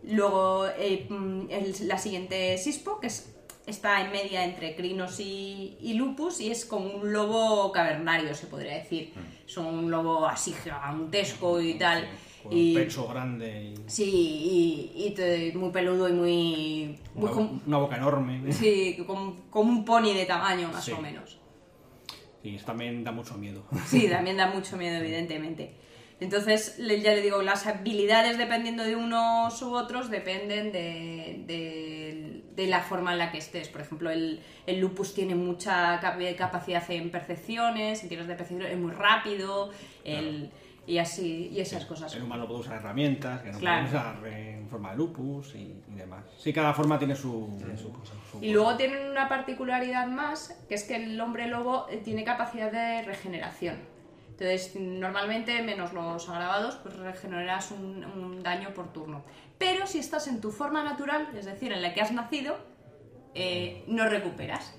Luego eh, mm, el- la siguiente Sispo, que es- está en media entre Crinos y, y Lupus y es como un lobo cavernario, se podría decir. Es un lobo así gigantesco y tal. Con y, un pecho grande y Sí, y, y te- muy peludo y muy... muy una, com- una boca enorme. sí, como, un pony de tamaño, más Sí. o menos. Sí, eso también da mucho miedo. Sí, también da mucho miedo, evidentemente. Entonces, ya le digo, las habilidades dependiendo de unos u otros dependen de, de- de la forma en la que estés. Por ejemplo, el, el lupus tiene mucha cap- capacidad en percepciones, en tiros de percepción, es muy rápido, el- y así, y esas cosas. El humano puede usar herramientas que no Claro. puede usar en forma de lupus y, y demás. Sí, cada forma tiene su, su, su- Y luego tienen una particularidad más, que es que el hombre lobo eh, tiene capacidad de regeneración. Entonces, normalmente, menos los agravados, pues regeneras un, un daño por turno. Pero si estás en tu forma natural, es decir, en la que has nacido, eh, no recuperas.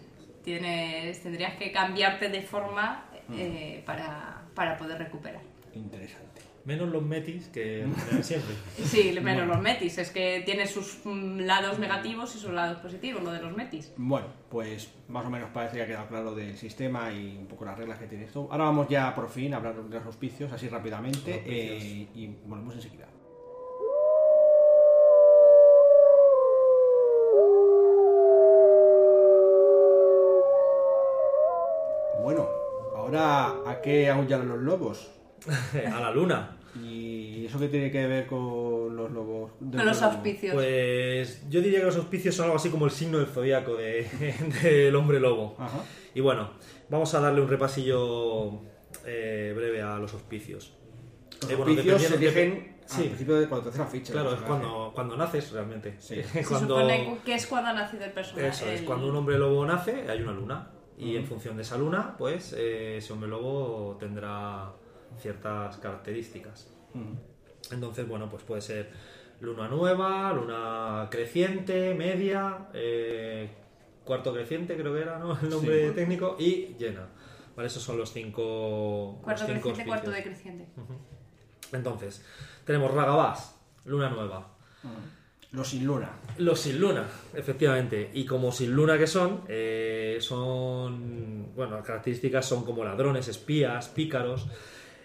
Tienes, tendrías que cambiarte de forma eh, para, para poder recuperar. Interesante. Menos los metis que siempre. Sí, menos los metis. Es que tiene sus mm, lados negativos y sus lados positivos, lo de los metis. Bueno, pues más o menos parece que ha quedado claro del sistema y un poco las reglas que tiene esto. Ahora vamos ya por fin a hablar de los auspicios, así rápidamente, eh, y volvemos enseguida. Bueno, ahora a qué aullan los lobos. A la luna. ¿Y eso qué tiene que ver con los lobos? de Con los auspicios. Pues yo diría que los auspicios son algo así como el signo del zodiaco de- del hombre lobo. Ajá. Y bueno, vamos a darle un repasillo eh, breve a los auspicios. Los Eh, bueno, auspicios se dependiendo- eligen al Sí, principio de cuando te hace la ficha. claro, del es cuando, cuando naces realmente. Sí. Se cuando, supone que es cuando ha nacido el personaje. Eso es, cuando un hombre lobo nace hay una luna. Y en función de esa luna, pues eh, ese hombre lobo tendrá ciertas características. Entonces, bueno, pues puede ser luna nueva, luna creciente, media, eh, cuarto creciente, creo que era, ¿no? El nombre Sí. técnico, y llena. Vale, esos son los cinco. Cuarto los cinco creciente, cuarto decreciente. Entonces, tenemos Ragabás, luna nueva. Los sin luna. Los sin luna, efectivamente. Y como sin luna que son, eh, son. Bueno, las características son como ladrones, espías, pícaros.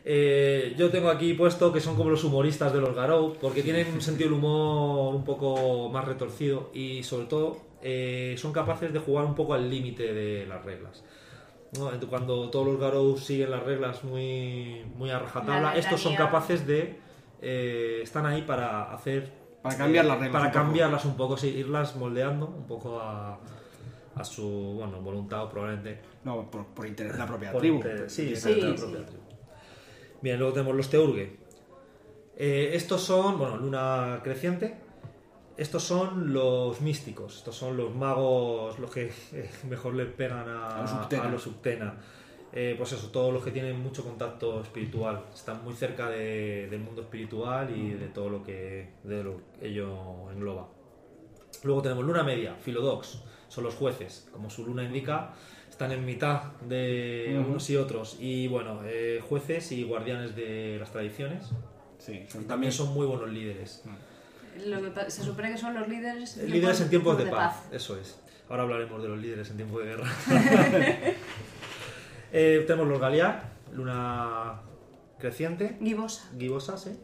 Eh, yo tengo aquí puesto que son como los humoristas de los Garou, porque tienen un sentido del humor un poco más retorcido y, sobre todo, eh, son capaces de jugar un poco al límite de las reglas. ¿no? Cuando todos los Garou siguen las reglas muy, muy a rajatabla, La estos son capaces de. eh, están ahí para hacer Para cambiar eh, las reglas Para un poco. cambiarlas un poco, sí, irlas moldeando un poco a, a su bueno, voluntad o probablemente. No, por, por interés de la propia por tribu. interés- sí, Sí, la sí. propia tribu. Bien, luego tenemos los Teurgue. Eh, estos son, bueno, luna creciente. Estos son los místicos, estos son los magos, los que eh, mejor le pegan a, A los Subtena. a los Subtena. Eh, pues eso, todos los que tienen mucho contacto espiritual, están muy cerca de- del mundo espiritual y de todo lo que de lo que ello engloba. Luego tenemos luna media, Philodox, son los jueces, como su luna indica, están en mitad de unos y otros. Y bueno, eh, jueces y guardianes de las tradiciones. Sí, son También son muy buenos líderes. Lo que pa- se supone que son los líderes en Líderes en tiempos de paz, eso es. Ahora hablaremos de los líderes en tiempos de guerra. Eh, tenemos los Galiar, luna creciente. Gibosa. Gibosa, sí.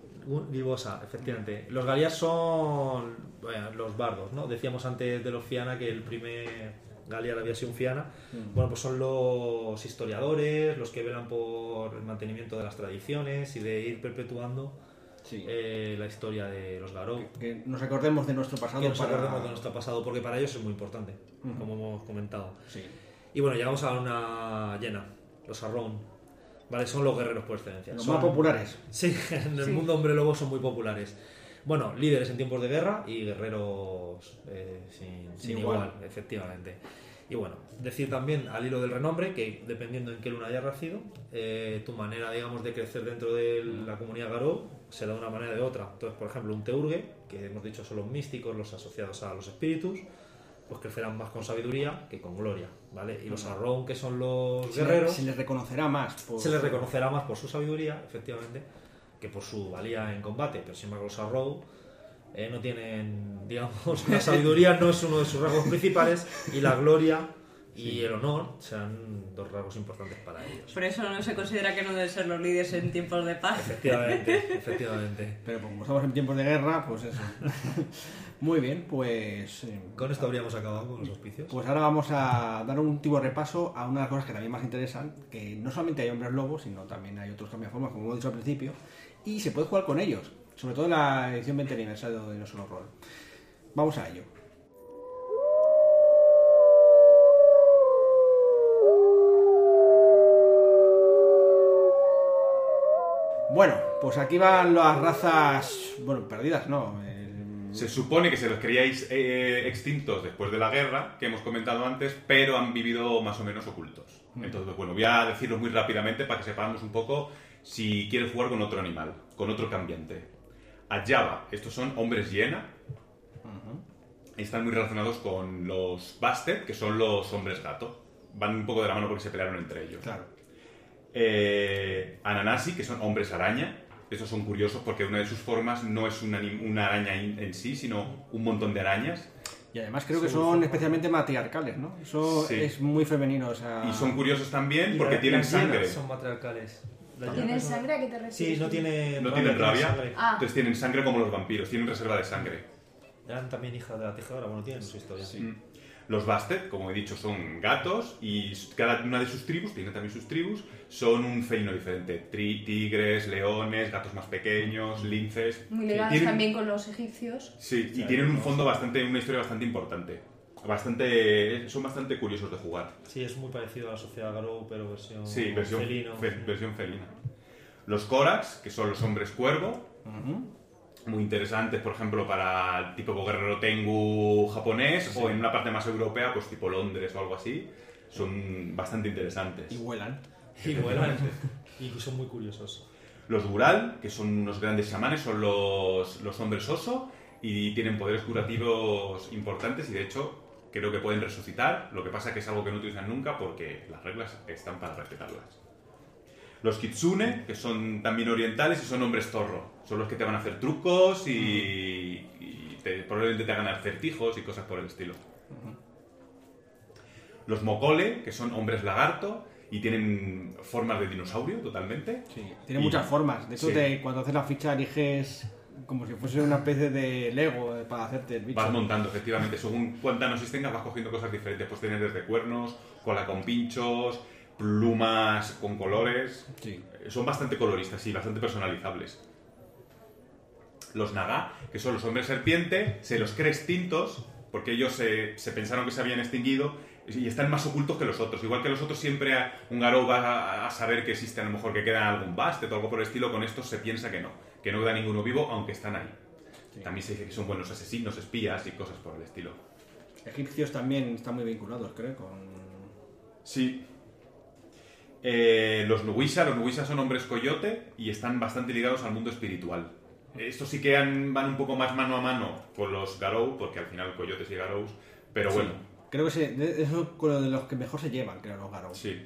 Gibosa, efectivamente. Los Galiar son bueno, los bardos, ¿no? Decíamos antes de los Fiana que el primer Galiar había sido un Fiana. Bueno, pues son los historiadores, los que velan por el mantenimiento de las tradiciones y de ir perpetuando Sí. eh, la historia de los Garou. que nos acordemos de nuestro pasado. Que nos para- acordemos de nuestro pasado, porque para ellos es muy importante, como hemos comentado. Sí. Y bueno, llegamos a una llena, los Arrown. Vale, son los guerreros por excelencia. Los Son- más populares. Sí, en el Sí. mundo hombre lobo son muy populares. Bueno, líderes en tiempos de guerra y guerreros eh, sin, sin igual. igual. efectivamente. Y bueno, decir también al hilo del renombre que dependiendo en qué luna hayas nacido, eh, tu manera, digamos, de crecer dentro de la comunidad Garou será de una manera o de otra. Entonces, por ejemplo, un Teurgue, que hemos dicho son los místicos, los asociados a los espíritus, pues crecerán más con sabiduría que con gloria, ¿vale? Y los Arrown, que son los Se guerreros, les, se les reconocerá más. por- se les reconocerá más por su sabiduría, efectivamente, que por su valía en combate. Pero sin embargo, los Arrow eh, no tienen, digamos, la sabiduría no es uno de sus rasgos principales y la gloria y el honor serán dos rasgos importantes para ellos. Por eso no se considera que no deben ser los líderes en tiempos de paz. Efectivamente, efectivamente. Pero como estamos en tiempos de guerra, pues eso. Muy bien, pues. eh, Con esto habríamos acabado con los auspicios. Pues ahora vamos a dar un último repaso a una de las cosas que también más interesan, que no solamente hay hombres lobos, sino también hay otros cambiaformas, como hemos dicho al principio, y se puede jugar con ellos, sobre todo en la edición 20 aniversario de No Solo Roll. Vamos a ello. Bueno, pues aquí van las razas, bueno, perdidas, no, eh, Se supone que se los creíais eh, extintos después de la guerra, que hemos comentado antes, pero han vivido más o menos ocultos. Entonces, bueno, voy a decirlo muy rápidamente para que sepamos un poco si quieres jugar con otro animal, con otro cambiante. Ajava, estos son hombres hiena. Están muy relacionados con los Bastet, que son los hombres gato. Van un poco de la mano porque se pelearon entre ellos. Claro. Eh, Ananasi, que son hombres araña. Estos son curiosos porque una de sus formas no es una, una araña in- en sí, sino un montón de arañas. Y además creo que son especialmente matriarcales, ¿no? Eso Sí. es muy femenino, o sea... Y son curiosos también porque la- tienen sangre. Son matriarcales. ¿Tienen sangre a qué te refieres? Sí, no tiene No tienen rabia. Ah. entonces tienen sangre como los vampiros, tienen reserva de sangre. Eran también hijas de la tejedora, bueno, tienen su historia. Mm. Los Bastet, como he dicho, son gatos y cada una de sus tribus, tiene también sus tribus, son un felino diferente. Tri- tigres, leones, gatos más pequeños, linces. Muy tienen- también con los egipcios. Sí, y tienen un fondo bastante, una historia bastante importante. Bastante, son bastante curiosos de jugar. Sí, es muy parecido a la sociedad Garou, pero versión Sí, versión, felino. fe- versión felina. Los Korax, que son los hombres cuervo, muy interesantes, por ejemplo, para el tipo guerrero Tengu japonés o en una parte más europea, pues tipo Londres o algo así. Son bastante interesantes. Y vuelan. Y vuelan. y son muy curiosos. Los Gural, que son unos grandes chamanes, son los, los hombres oso y tienen poderes curativos importantes y de hecho creo que pueden resucitar. Lo que pasa que es algo que no utilizan nunca porque las reglas están para respetarlas. Los Kitsune, que son también orientales y son hombres zorro. Son los que te van a hacer trucos y, y te- probablemente te hagan acertijos y cosas por el estilo. Los Mokole, que son hombres lagarto y tienen formas de dinosaurio totalmente. Sí, tiene Y- muchas formas. De hecho, Sí. te- cuando haces la ficha eliges como si fuese una especie de Lego eh, para hacerte el bicho. Vas montando, efectivamente. Según cuánta gnosis tengas, vas cogiendo cosas diferentes. Pues tienes desde cuernos, cola con pinchos, plumas con colores. Sí. Son bastante coloristas y bastante personalizables. Los Naga, que son los hombres serpiente, se los cree extintos porque ellos se, se pensaron que se habían extinguido y están más ocultos que los otros. Igual que los otros siempre un Garou va a, saber que existe a lo mejor que queda algún Bastet o algo por el estilo, con estos se piensa que no, que no queda ninguno vivo aunque están ahí. También se dice que son buenos asesinos, espías y cosas por el estilo. Egipcios también están muy vinculados, creo, con... Sí. Eh, los Nuwisha, los Nuwisha son hombres coyote y están bastante ligados al mundo espiritual. Estos sí que han- van un poco más mano a mano con los Garou, porque al final coyotes y Garous, pero bueno, Creo que eso con lo de los que mejor se llevan, creo, los Garou. sí.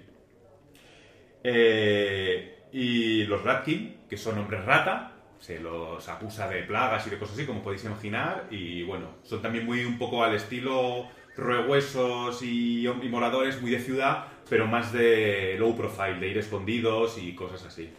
Eh, y los Ratkin, que son hombres rata, se los acusa de plagas y de cosas así, como podéis imaginar, y bueno, son también muy un poco al estilo roehuesos y, y moradores, muy de ciudad, pero más de low profile, de ir escondidos y cosas así.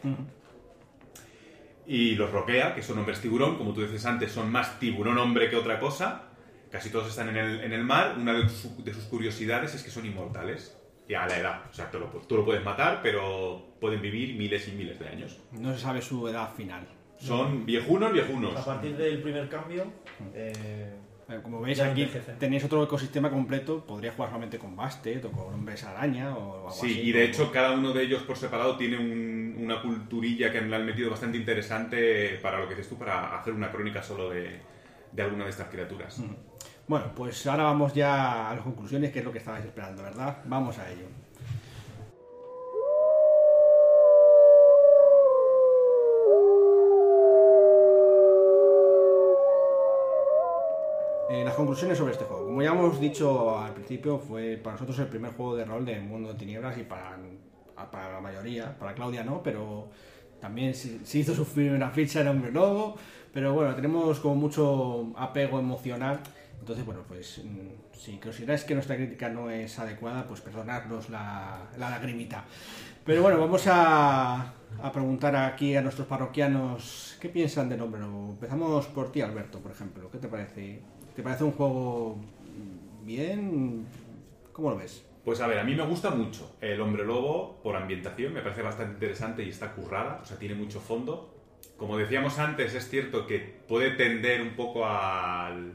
Y los Roquea, que son hombres tiburón, como tú dices antes, son más tiburón hombre que otra cosa. Casi todos están en el, en el mar. Una de, su- de sus curiosidades es que son inmortales. Y a la edad. O sea, tú lo, tú lo puedes matar, pero pueden vivir miles y miles de años. No se sabe su edad final. Son viejunos, viejunos. A partir del primer cambio, eh, Como veis Ya aquí tenéis otro ecosistema completo, podría jugar solamente con Bastet o con hombres araña o algo Sí, así. y de hecho cada uno de ellos por separado tiene un- una culturilla que le han metido bastante interesante para lo que dices tú, para hacer una crónica solo de, de alguna de estas criaturas. Bueno, pues ahora vamos ya a las conclusiones, que es lo que estabais esperando, ¿verdad? Vamos a ello. Eh, las conclusiones sobre este juego. Como ya hemos dicho al principio, fue para nosotros el primer juego de rol del mundo de tinieblas y para, para la mayoría, para Claudia no, pero también se, hizo su primera ficha en Hombre Lobo, pero bueno, tenemos como mucho apego emocional. Entonces, bueno, pues mm, si consideráis que nuestra crítica no es adecuada, pues perdonadnos la, la lagrimita. Pero bueno, vamos a, a preguntar aquí a nuestros parroquianos qué piensan del Hombre Lobo. Empezamos por ti, Alberto, por ejemplo. ¿Qué te parece? ¿Te parece un juego bien? ¿Cómo lo ves? Pues a ver, a mí me gusta mucho el hombre lobo por ambientación, me parece bastante interesante y está currada, o sea, tiene mucho fondo. Como decíamos antes, es cierto que puede tender un poco al,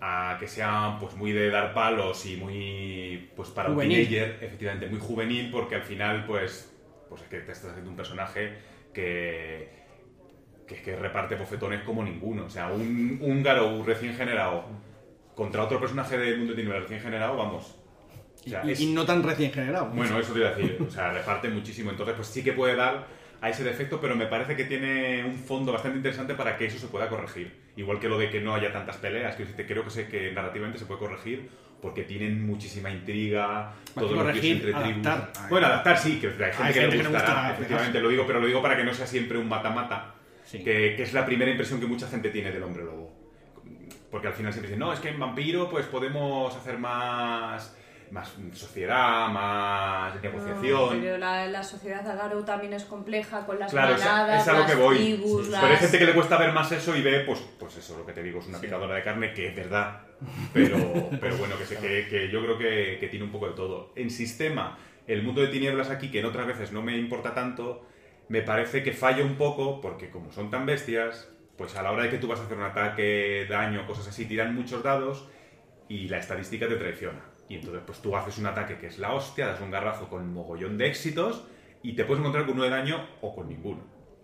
a que sea pues muy de dar palos y muy pues para Juvenil. un teenager, efectivamente, muy juvenil, porque al final pues pues es que te estás haciendo un personaje que que es que reparte bofetones como ninguno. O sea, un, Garou recién generado contra otro personaje del mundo de Tinieblas recién generado, vamos. O sea, y, es- y no tan recién generado. bueno, eso te iba a decir. O sea, reparte muchísimo. Entonces, pues sí que puede dar a ese defecto, pero me parece que tiene un fondo bastante interesante para que eso se pueda corregir. Igual que lo de que no haya tantas peleas, que creo que sé que narrativamente se puede corregir porque tienen muchísima intriga, que todos los corregir, tíos entre tribus. adaptar. Bueno, adaptar sí, que hay gente, Hay que, gente le que le gustará, efectivamente lo digo, pero lo digo para que no sea siempre un mata-mata, Sí. que, que es la primera impresión que mucha gente tiene del hombre lobo. Porque al final siempre dicen, no, es que en vampiro pues podemos hacer más, más sociedad, más negociación. Pero la, la sociedad de Agaro también es compleja con las Claro, es a- manadas, es a lo que las voy. tribus, Pero hay las- gente que le cuesta ver más eso y ve, pues, pues eso, lo que te digo, es una picadora de carne que es verdad. Pero, pero bueno, que, sé que, que yo creo que, que tiene un poco de todo. En sistema, el mundo de tinieblas aquí, que en otras veces no me importa tanto, me parece que falla un poco porque como son tan bestias, pues a la hora de que tú vas a hacer un ataque, daño, cosas así, tiran muchos dados y la estadística te traiciona. Y entonces pues tú haces un ataque que es la hostia, das un garrazo con mogollón de éxitos y te puedes encontrar con uno de daño o con ninguno.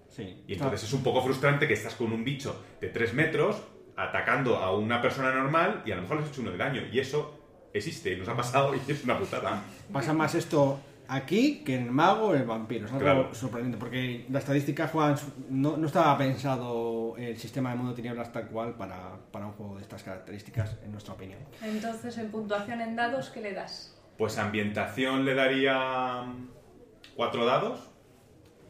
Sí. Y entonces es un poco frustrante que estás con un bicho de 3 metros atacando a una persona normal y a lo mejor le has hecho uno de daño. Y eso existe, nos ha pasado y es una putada. Pasa más esto aquí que en el mago o en el vampiro. Es algo Claro. sorprendente porque la estadística juegan su- no, no estaba pensado el sistema de mundo de tinieblas tal cual para, para un juego de estas características, en nuestra opinión. Entonces, en puntuación en dados, ¿qué le das? Pues ambientación le daría 4 dados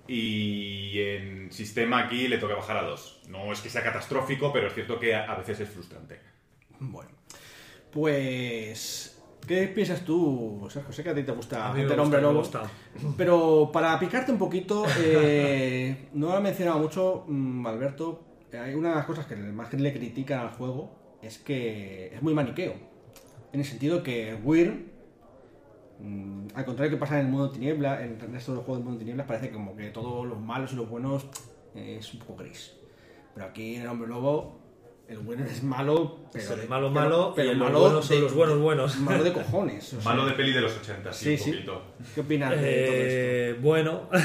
y en sistema aquí le toca bajar a 2. No es que sea catastrófico, pero es cierto que a veces es frustrante. Bueno, pues. ¿Qué piensas tú, Sergio? Sé que a ti te gusta gusta, Hombre Lobo. Pero para picarte un poquito, eh, no lo ha mencionado mucho mm, Alberto. Hay una de las cosas que más que le critican al juego es que es muy maniqueo. En el sentido que Wyrm, mm, al contrario que pasa en el mundo de tinieblas, en el resto de los juegos del mundo de tinieblas, parece como que todos los malos y los buenos eh, es un poco gris. Pero aquí en el Hombre Lobo, el bueno es malo, pero. Es el de- malo pero- malo pero y los malo buenos son de- los buenos buenos. Malo de cojones. o sea. Malo de peli de los 80, sí, Sí, un sí. poquito. ¿Qué opinas de todo esto? Eh, bueno,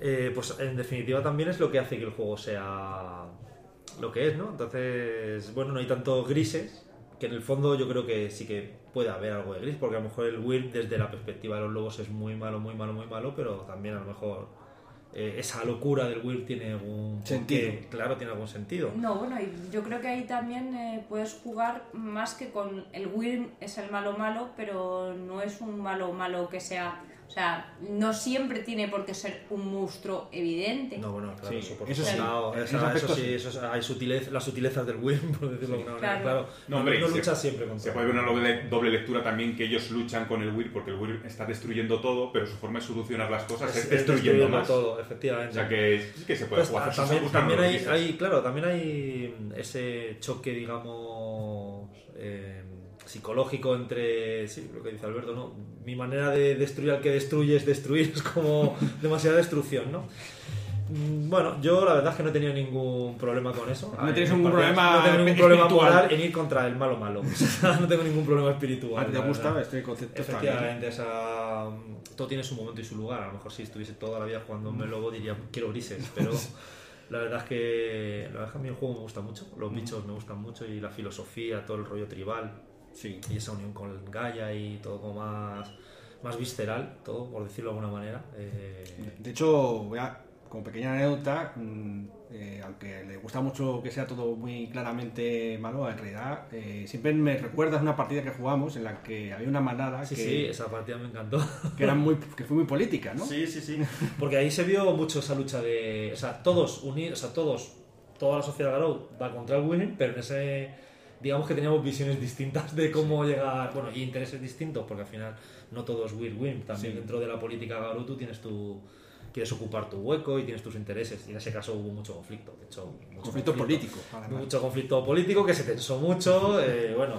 Eh, pues en definitiva también es lo que hace que el juego sea lo que es, ¿no? Entonces, bueno, no hay tantos grises, que en el fondo yo creo que sí que puede haber algo de gris, porque a lo mejor el Will desde la perspectiva de los lobos es muy malo, muy malo, muy malo, pero también a lo mejor eh, esa locura del Will tiene algún Sentido. claro, tiene algún sentido. No, bueno, y yo creo que ahí también eh, puedes jugar más que con el Wyrm es el malo malo, pero no es un malo malo que sea, o sea, no siempre tiene por qué ser un monstruo evidente. No, bueno, claro, Sí, eso por eso sí. eso aspecto sí, eso es- hay sutilez, las sutilezas del Will, por decirlo de alguna manera, Claro. claro. No, No, hombre, no y se- luchas siempre contra Se puede ver una doble, doble lectura también que ellos luchan con el Will porque el Will está destruyendo todo, pero su forma de solucionar las cosas es, Es- es destruyendo destruyendo más. todo, O efectivamente. sea que sí que se puede Pues, jugar. ah, Eso se también, también hay, hay- claro, también hay ese choque, digamos, eh, psicológico entre, sí, lo que dice Alberto, ¿no? Mi manera de destruir al que destruye es destruir, es como demasiada destrucción, ¿no? Mm, Bueno, yo la verdad es que no he tenido ningún problema con eso. No Eh, tienes en ningún problema No tengo ningún problema espiritual. moral en ir contra el malo malo. No tengo ningún problema espiritual. ¿A ti te gusta? Este concepto. Efectivamente, esa, todo tiene su momento y su lugar. A lo mejor si estuviese toda la vida jugando Mm. un lobo diría quiero grises, pero la verdad es que la verdad es que a mí el juego me gusta mucho, los Mm. bichos me gustan mucho y la filosofía, todo el rollo tribal Sí. y esa unión con Gaia y todo como más más visceral, todo por decirlo de alguna manera. Eh, De hecho, voy a, como pequeña anécdota, mm, eh, aunque le gusta mucho que sea todo muy claramente malo, en realidad eh, siempre me recuerdas una partida que jugamos en la que había una manada sí, que, sí, esa partida me encantó. que era muy, que fue muy política, ¿no? Sí, sí, sí. Porque ahí se vio mucho esa lucha de. O sea, todos unidos, o sea, todos, toda la sociedad Garou va contra el Winning, pero en ese. Digamos que teníamos visiones distintas de cómo llegar. Bueno, y intereses distintos, porque al final no todo es win-win. También Sí. dentro de la política Garou tú tienes tu. Quieres ocupar tu hueco y tienes tus intereses. Y en ese caso hubo mucho conflicto. De hecho, mucho Conflicto político, además. Mucho conflicto político que se tensó mucho. eh, bueno.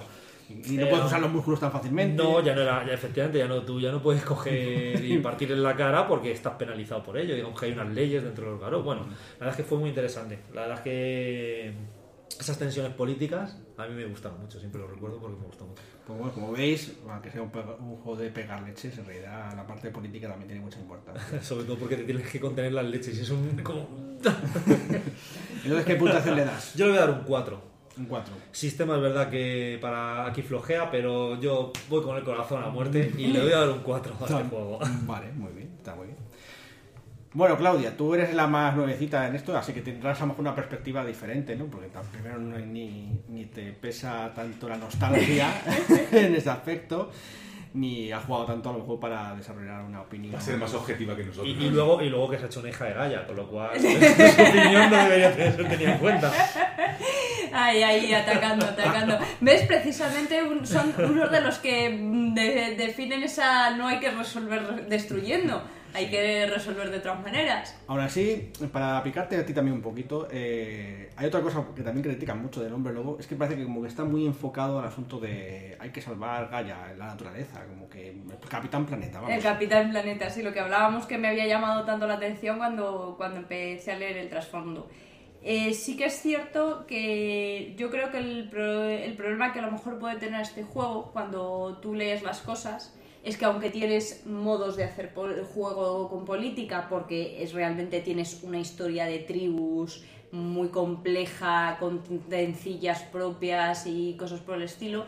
Y no Eh, puedes usar los músculos tan fácilmente. No, ya no era, ya efectivamente, ya no, tú ya no puedes coger y partir en la cara porque estás penalizado por ello. Digamos que hay unas leyes dentro de los garos. Bueno, la verdad es que fue muy interesante. La verdad es que esas tensiones políticas, a mí me gustan mucho, siempre lo recuerdo porque me gustan mucho. Pues bueno, como veis, aunque sea un, un juego de pegar leches, en realidad la parte política también tiene mucha importancia. Sobre todo porque te tienes que contener las leches y es un... como... Entonces, ¿qué puntuación le das? Yo le voy a dar un 4. Un 4. Sistema es verdad que para aquí flojea, pero yo voy con el corazón a muerte y le voy a dar un 4 a este juego. Vale, muy bien, está muy bien. Bueno, Claudia, tú eres la más nuevecita en esto, así que tendrás a lo mejor una perspectiva diferente, ¿no? Porque tan- primero no hay ni, ni te pesa tanto la nostalgia en ese aspecto, ni has jugado tanto a lo mejor para desarrollar una opinión. Va a ser más objetiva que nosotros. y luego, y luego que se ha hecho una hija de Gaia, con lo cual su opinión no debería tener ser tenida en cuenta. Ay, ahí, atacando, atacando. ¿Ves? Precisamente un- son unos de los que mm, de- definen esa no hay que resolver destruyendo, hay que resolver de otras maneras. Aún así, para picarte a ti también un poquito, eh, hay otra cosa que también critican mucho del hombre lobo, es que parece que como que está muy enfocado al asunto de hay que salvar Gaia, la naturaleza, como que el Capitán Planeta, vamos. El Capitán Planeta, sí, lo que hablábamos que me había llamado tanto la atención cuando, cuando empecé a leer el trasfondo. Eh, sí que es cierto que yo creo que el, pro- el problema que a lo mejor puede tener este juego cuando tú lees las cosas es que aunque tienes modos de hacer juego con política, porque es realmente tienes una historia de tribus muy compleja, con tendencias propias y cosas por el estilo,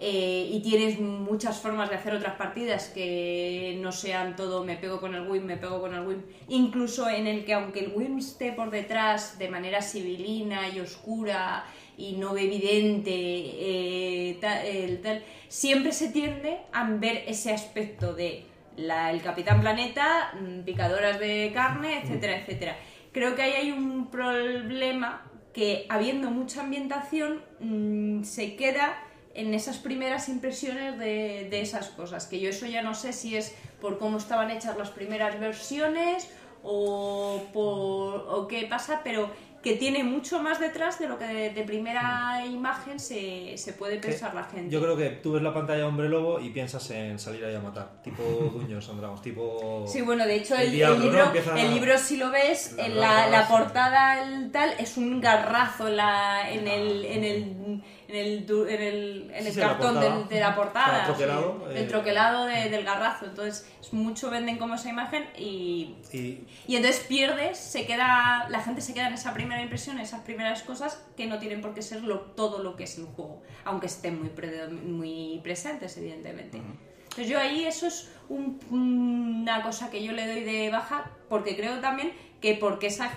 eh, y tienes muchas formas de hacer otras partidas que no sean todo me pego con el win, me pego con el win, incluso en el que aunque el win esté por detrás de manera civilina y oscura y no evidente, eh, ta- el tal, siempre se tiende a ver ese aspecto de la- el Capitán Planeta, mm, picadoras de carne, etcétera, etcétera. Creo que ahí hay un problema que habiendo mucha ambientación mm, se queda en esas primeras impresiones de, de esas cosas, que yo eso ya no sé si es por cómo estaban hechas las primeras versiones o por o qué pasa, pero que tiene mucho más detrás de lo que de, de primera imagen se, se puede pensar la gente. Yo creo que tú ves la pantalla de Hombre Lobo y piensas en salir ahí a matar. Tipo Duños, Andramos, tipo... Sí, bueno, de hecho El el, libro, el a- libro si lo ves, La en la, la portada el tal es un garrazo en, la, en el en el en el, en el, en el sí, la cartón del- de la portada, troquelado, sí, eh. el troquelado de- del garrazo. Entonces, es mucho venden como esa imagen y, Y y entonces pierdes, se queda, la gente se queda en esa primera impresión, esas primeras cosas que no tienen por qué ser lo- todo lo que es el juego, aunque estén muy, pre- muy presentes, evidentemente. Entonces yo ahí eso es un- una cosa que yo le doy de baja, porque creo también que porque esa,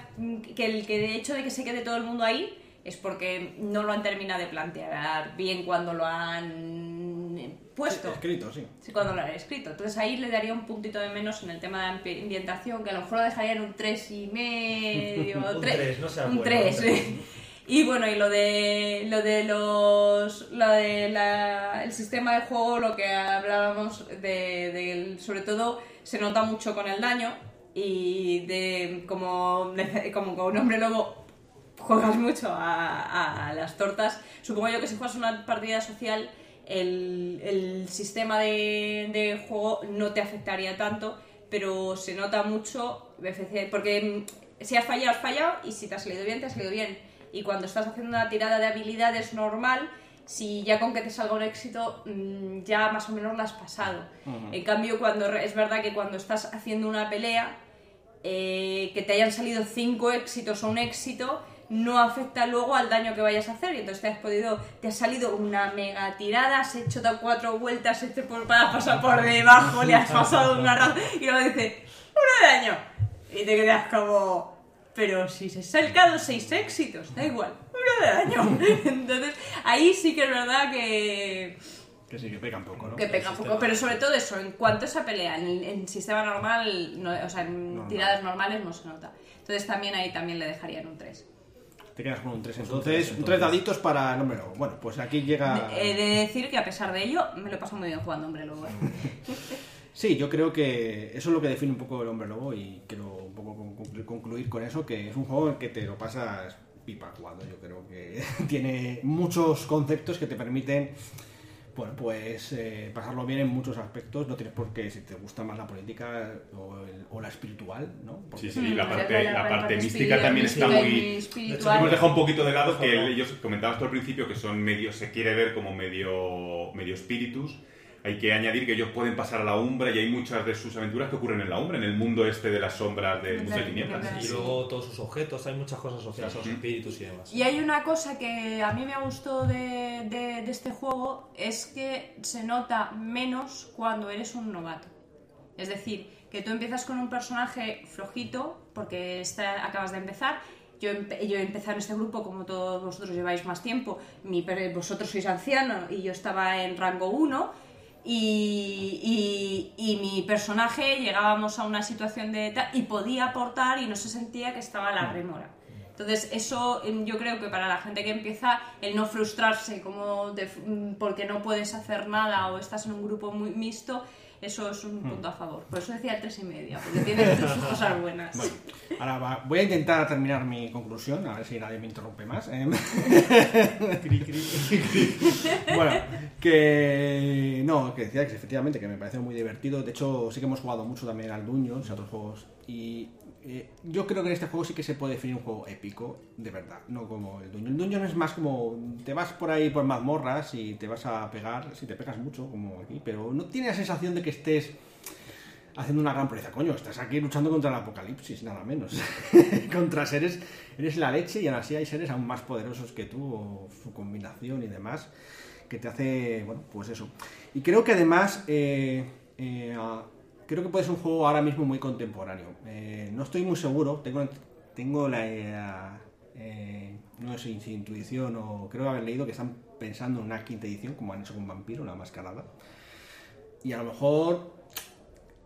que el que de hecho de que se quede todo el mundo ahí es porque no lo han terminado de plantear bien cuando lo han puesto. Escrito, sí. Sí, cuando lo han escrito. Entonces ahí le daría un puntito de menos en el tema de ambi- ambientación, que a lo mejor lo dejaría en un 3 y medio. Un tres- tres, no sea Un bueno, 3, un tres. Y bueno, y lo de lo de los lo de la- el sistema de juego, lo que hablábamos de, sobre todo se nota mucho con el daño y de como como con un hombre lobo juegas mucho a, a las tortas. Supongo yo que si juegas una partida social, el, el sistema de, de juego no te afectaría tanto, pero se nota mucho, porque mm, si has fallado, has fallado, y si te ha salido bien, te ha salido bien. Y cuando estás haciendo una tirada de habilidades normal, si ya con que te salga un éxito, mm, ya más o menos la has pasado. En cambio, cuando es verdad que cuando estás haciendo una pelea, eh, que te hayan salido cinco éxitos o un éxito no afecta luego al daño que vayas a hacer y entonces te has podido te ha salido una mega tirada has hecho cuatro vueltas este por, para pasar por debajo le has pasado una raza y luego dice uno de daño y te quedas como pero si se han sacado seis éxitos da igual uno de daño entonces ahí sí que es verdad que Que sí, que pega un poco, ¿no? que pega un poco, pero sobre todo eso, en cuanto a esa pelea, en, en sistema normal, no- o sea, en Normal. tiradas normales no se nota. Entonces también ahí también le dejarían un 3. Te quedas con un 3 tres, entonces. Un 3 entonces. daditos para el hombre lobo. Bueno, pues aquí llega. He de decir que a pesar de ello, me lo paso muy bien jugando hombre lobo. ¿eh? Sí, yo creo que eso es lo que define un poco el hombre lobo y quiero un poco conclu- concluir con eso, que es un juego en el que te lo pasas pipa jugando. Yo creo que tiene muchos conceptos que te permiten bueno, pues eh, pasarlo bien en muchos aspectos. No tienes por qué, si te gusta más la política o, el- o la espiritual, ¿no? Porque- Sí, sí, la parte, la- la la parte parte mística también está muy... espiritual. Hemos dejado un poquito de lado que ellos comentabas tú al principio que son medio, se quiere ver como medio, medio espíritus. Hay que añadir que ellos pueden pasar a la umbra y hay muchas de sus aventuras que ocurren en la umbra, en el mundo este de las sombras del mundo de tinieblas. Y luego todos sus objetos, hay muchas cosas asociadas a los espíritus y demás. Y hay una cosa que a mí me gustó de, de- de este juego, es que se nota menos cuando eres un novato. Es decir, que tú empiezas con un personaje flojito, porque está- acabas de empezar. Yo, empe- yo he empezado en este grupo, como todos vosotros lleváis más tiempo. Mi, vosotros sois anciano y yo estaba en rango 1. Y, y- y mi personaje llegábamos a una situación de tal y podía aportar y no se sentía que estaba la remora. Entonces, eso em, yo creo que para la gente que empieza, el no frustrarse como de- mm, porque no puedes hacer nada o estás en un grupo muy mixto, eso es un punto a favor. Por eso decía tres y media, porque tiene sus cosas buenas. Bueno, ahora va- voy a intentar terminar mi conclusión, a ver si nadie me interrumpe más. Em, bueno, que no, que decía que efectivamente que me parece muy divertido. De hecho, sí que hemos jugado mucho también al y a otros juegos. Y eh, yo creo que en este juego sí que se puede definir un juego épico, de verdad, no como el Dungeon. El Dungeon es más como te vas por ahí por mazmorras y te vas a pegar, si te pegas mucho, como aquí, pero no tiene la sensación de que estés haciendo una gran proeza. Coño, estás aquí luchando contra el apocalipsis, nada menos. contra seres, eres la leche y aún así hay seres aún más poderosos que tú, o su combinación y demás, que te hace, bueno, pues eso. Y creo que además, eh, eh, ah, creo que puede ser un juego ahora mismo muy contemporáneo. Eh, no estoy muy seguro, tengo, tengo la... no sé si intuición o creo haber leído que están pensando en una quinta edición, como han hecho con Vampiro, la mascarada. Y a lo mejor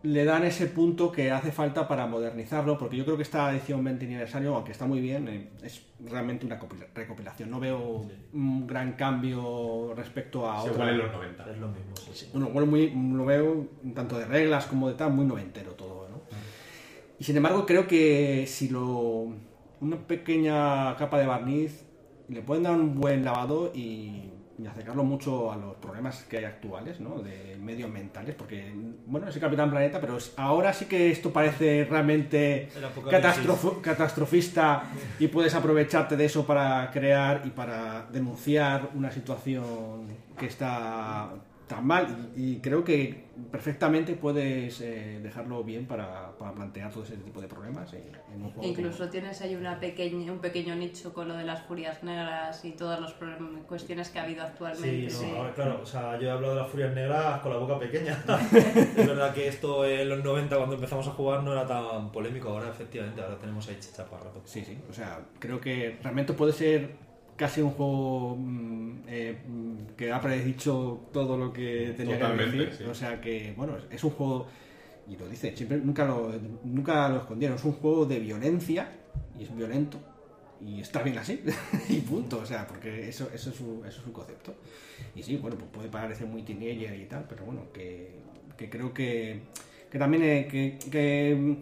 le dan ese punto que hace falta para modernizarlo, porque yo creo que esta edición 20 aniversario, aunque está muy bien, eh, es realmente una copila- recopilación. No veo un gran cambio respecto a Se otra. en los 90. Es lo mismo, sí, sí. Bueno, bueno, muy, lo veo tanto de reglas como de tal, muy noventero todo, ¿no? Y sin embargo, creo que si lo. Una pequeña capa de barniz le pueden dar un buen lavado y, y acercarlo mucho a los problemas que hay actuales, ¿no? De medioambientales, porque, bueno, es el Capitán Planeta, pero es- ahora sí que esto parece realmente catastrof- catastrofista y puedes aprovecharte de eso para crear y para denunciar una situación que está tan mal y, y creo que perfectamente puedes eh, dejarlo bien para, para plantear todo ese tipo de problemas en, en un juego. Incluso tienes ahí una pequeña, un pequeño nicho con lo de las furias negras y todas las problem- cuestiones que ha habido Sí, actualmente. no, sí. ahora, claro, o sea, yo he hablado de las furias negras con la boca pequeña. es verdad que esto en los 90 cuando empezamos a jugar no era tan polémico, ahora efectivamente, ahora tenemos ahí chicha para rato. Sí, sí, o sea, creo que realmente puede ser casi un juego mm, eh, que ha predicho todo lo que tenía Totalmente, que decir. sí. O sea que, bueno, es- un juego, y lo dice, siempre nunca lo, nunca lo escondieron, es un juego de violencia y es violento. Y está bien así, y punto, o sea, porque eso, eso, es su, eso es su concepto. Y sí, bueno, pues puede parecer muy teenager y tal, pero bueno, que, que creo que, que también eh, que, que,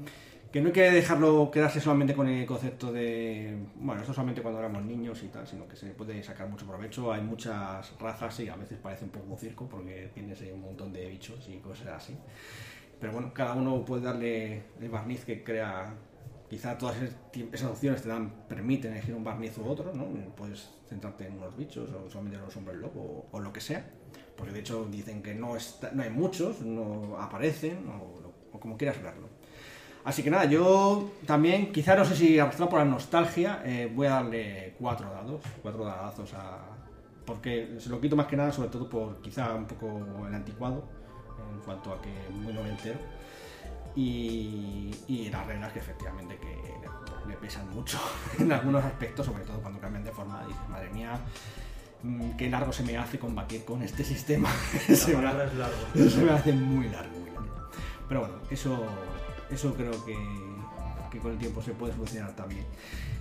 que no hay que dejarlo quedarse solamente con el concepto de, bueno, esto solamente cuando éramos niños y tal, sino que se puede sacar mucho provecho. Hay muchas razas y a veces parece un poco un circo porque tienes un montón de bichos y cosas así. Pero bueno, cada uno puede darle el barniz que crea. Quizá todas esas opciones te dan, permiten elegir un barniz u otro, ¿no? Puedes centrarte en unos bichos o solamente en los hombres lobo o, o lo que sea. Porque de hecho dicen que no, está, no hay muchos, no aparecen o, o como quieras verlo. Así que nada, yo también, quizá no sé si arrastrado por la nostalgia, eh, voy a darle cuatro dados, cuatro dadazos a. Porque se lo quito más que nada, sobre todo por quizá un poco el anticuado, en cuanto a que muy noventero. Y, y las reglas que efectivamente que le pesan mucho en algunos aspectos, sobre todo cuando cambian de forma. Dices, madre mía, mm, qué largo se me hace combatir con este sistema. Se, me, es largo. se me hace muy largo, muy largo. Pero bueno, eso, eso creo que, que con el tiempo se puede solucionar también.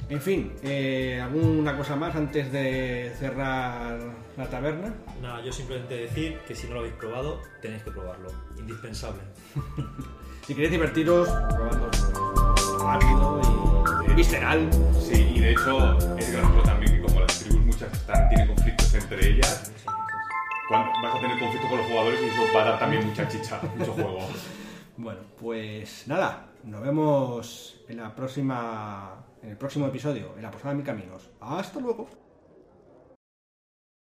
En fin, eh, ¿alguna cosa más antes de cerrar la taberna? Nada, yo simplemente decir que si no lo habéis probado, tenéis que probarlo. Indispensable. Si queréis divertiros, probadlo rápido y visceral. Sí, y de hecho es gracioso también que como las tribus muchas están, tienen conflictos entre ellas, vas a tener conflicto con los jugadores y eso va a dar también mucha chicha, mucho juego. Bueno, pues nada, nos vemos en la próxima en el próximo episodio, en la posada de mi caminos. Hasta luego.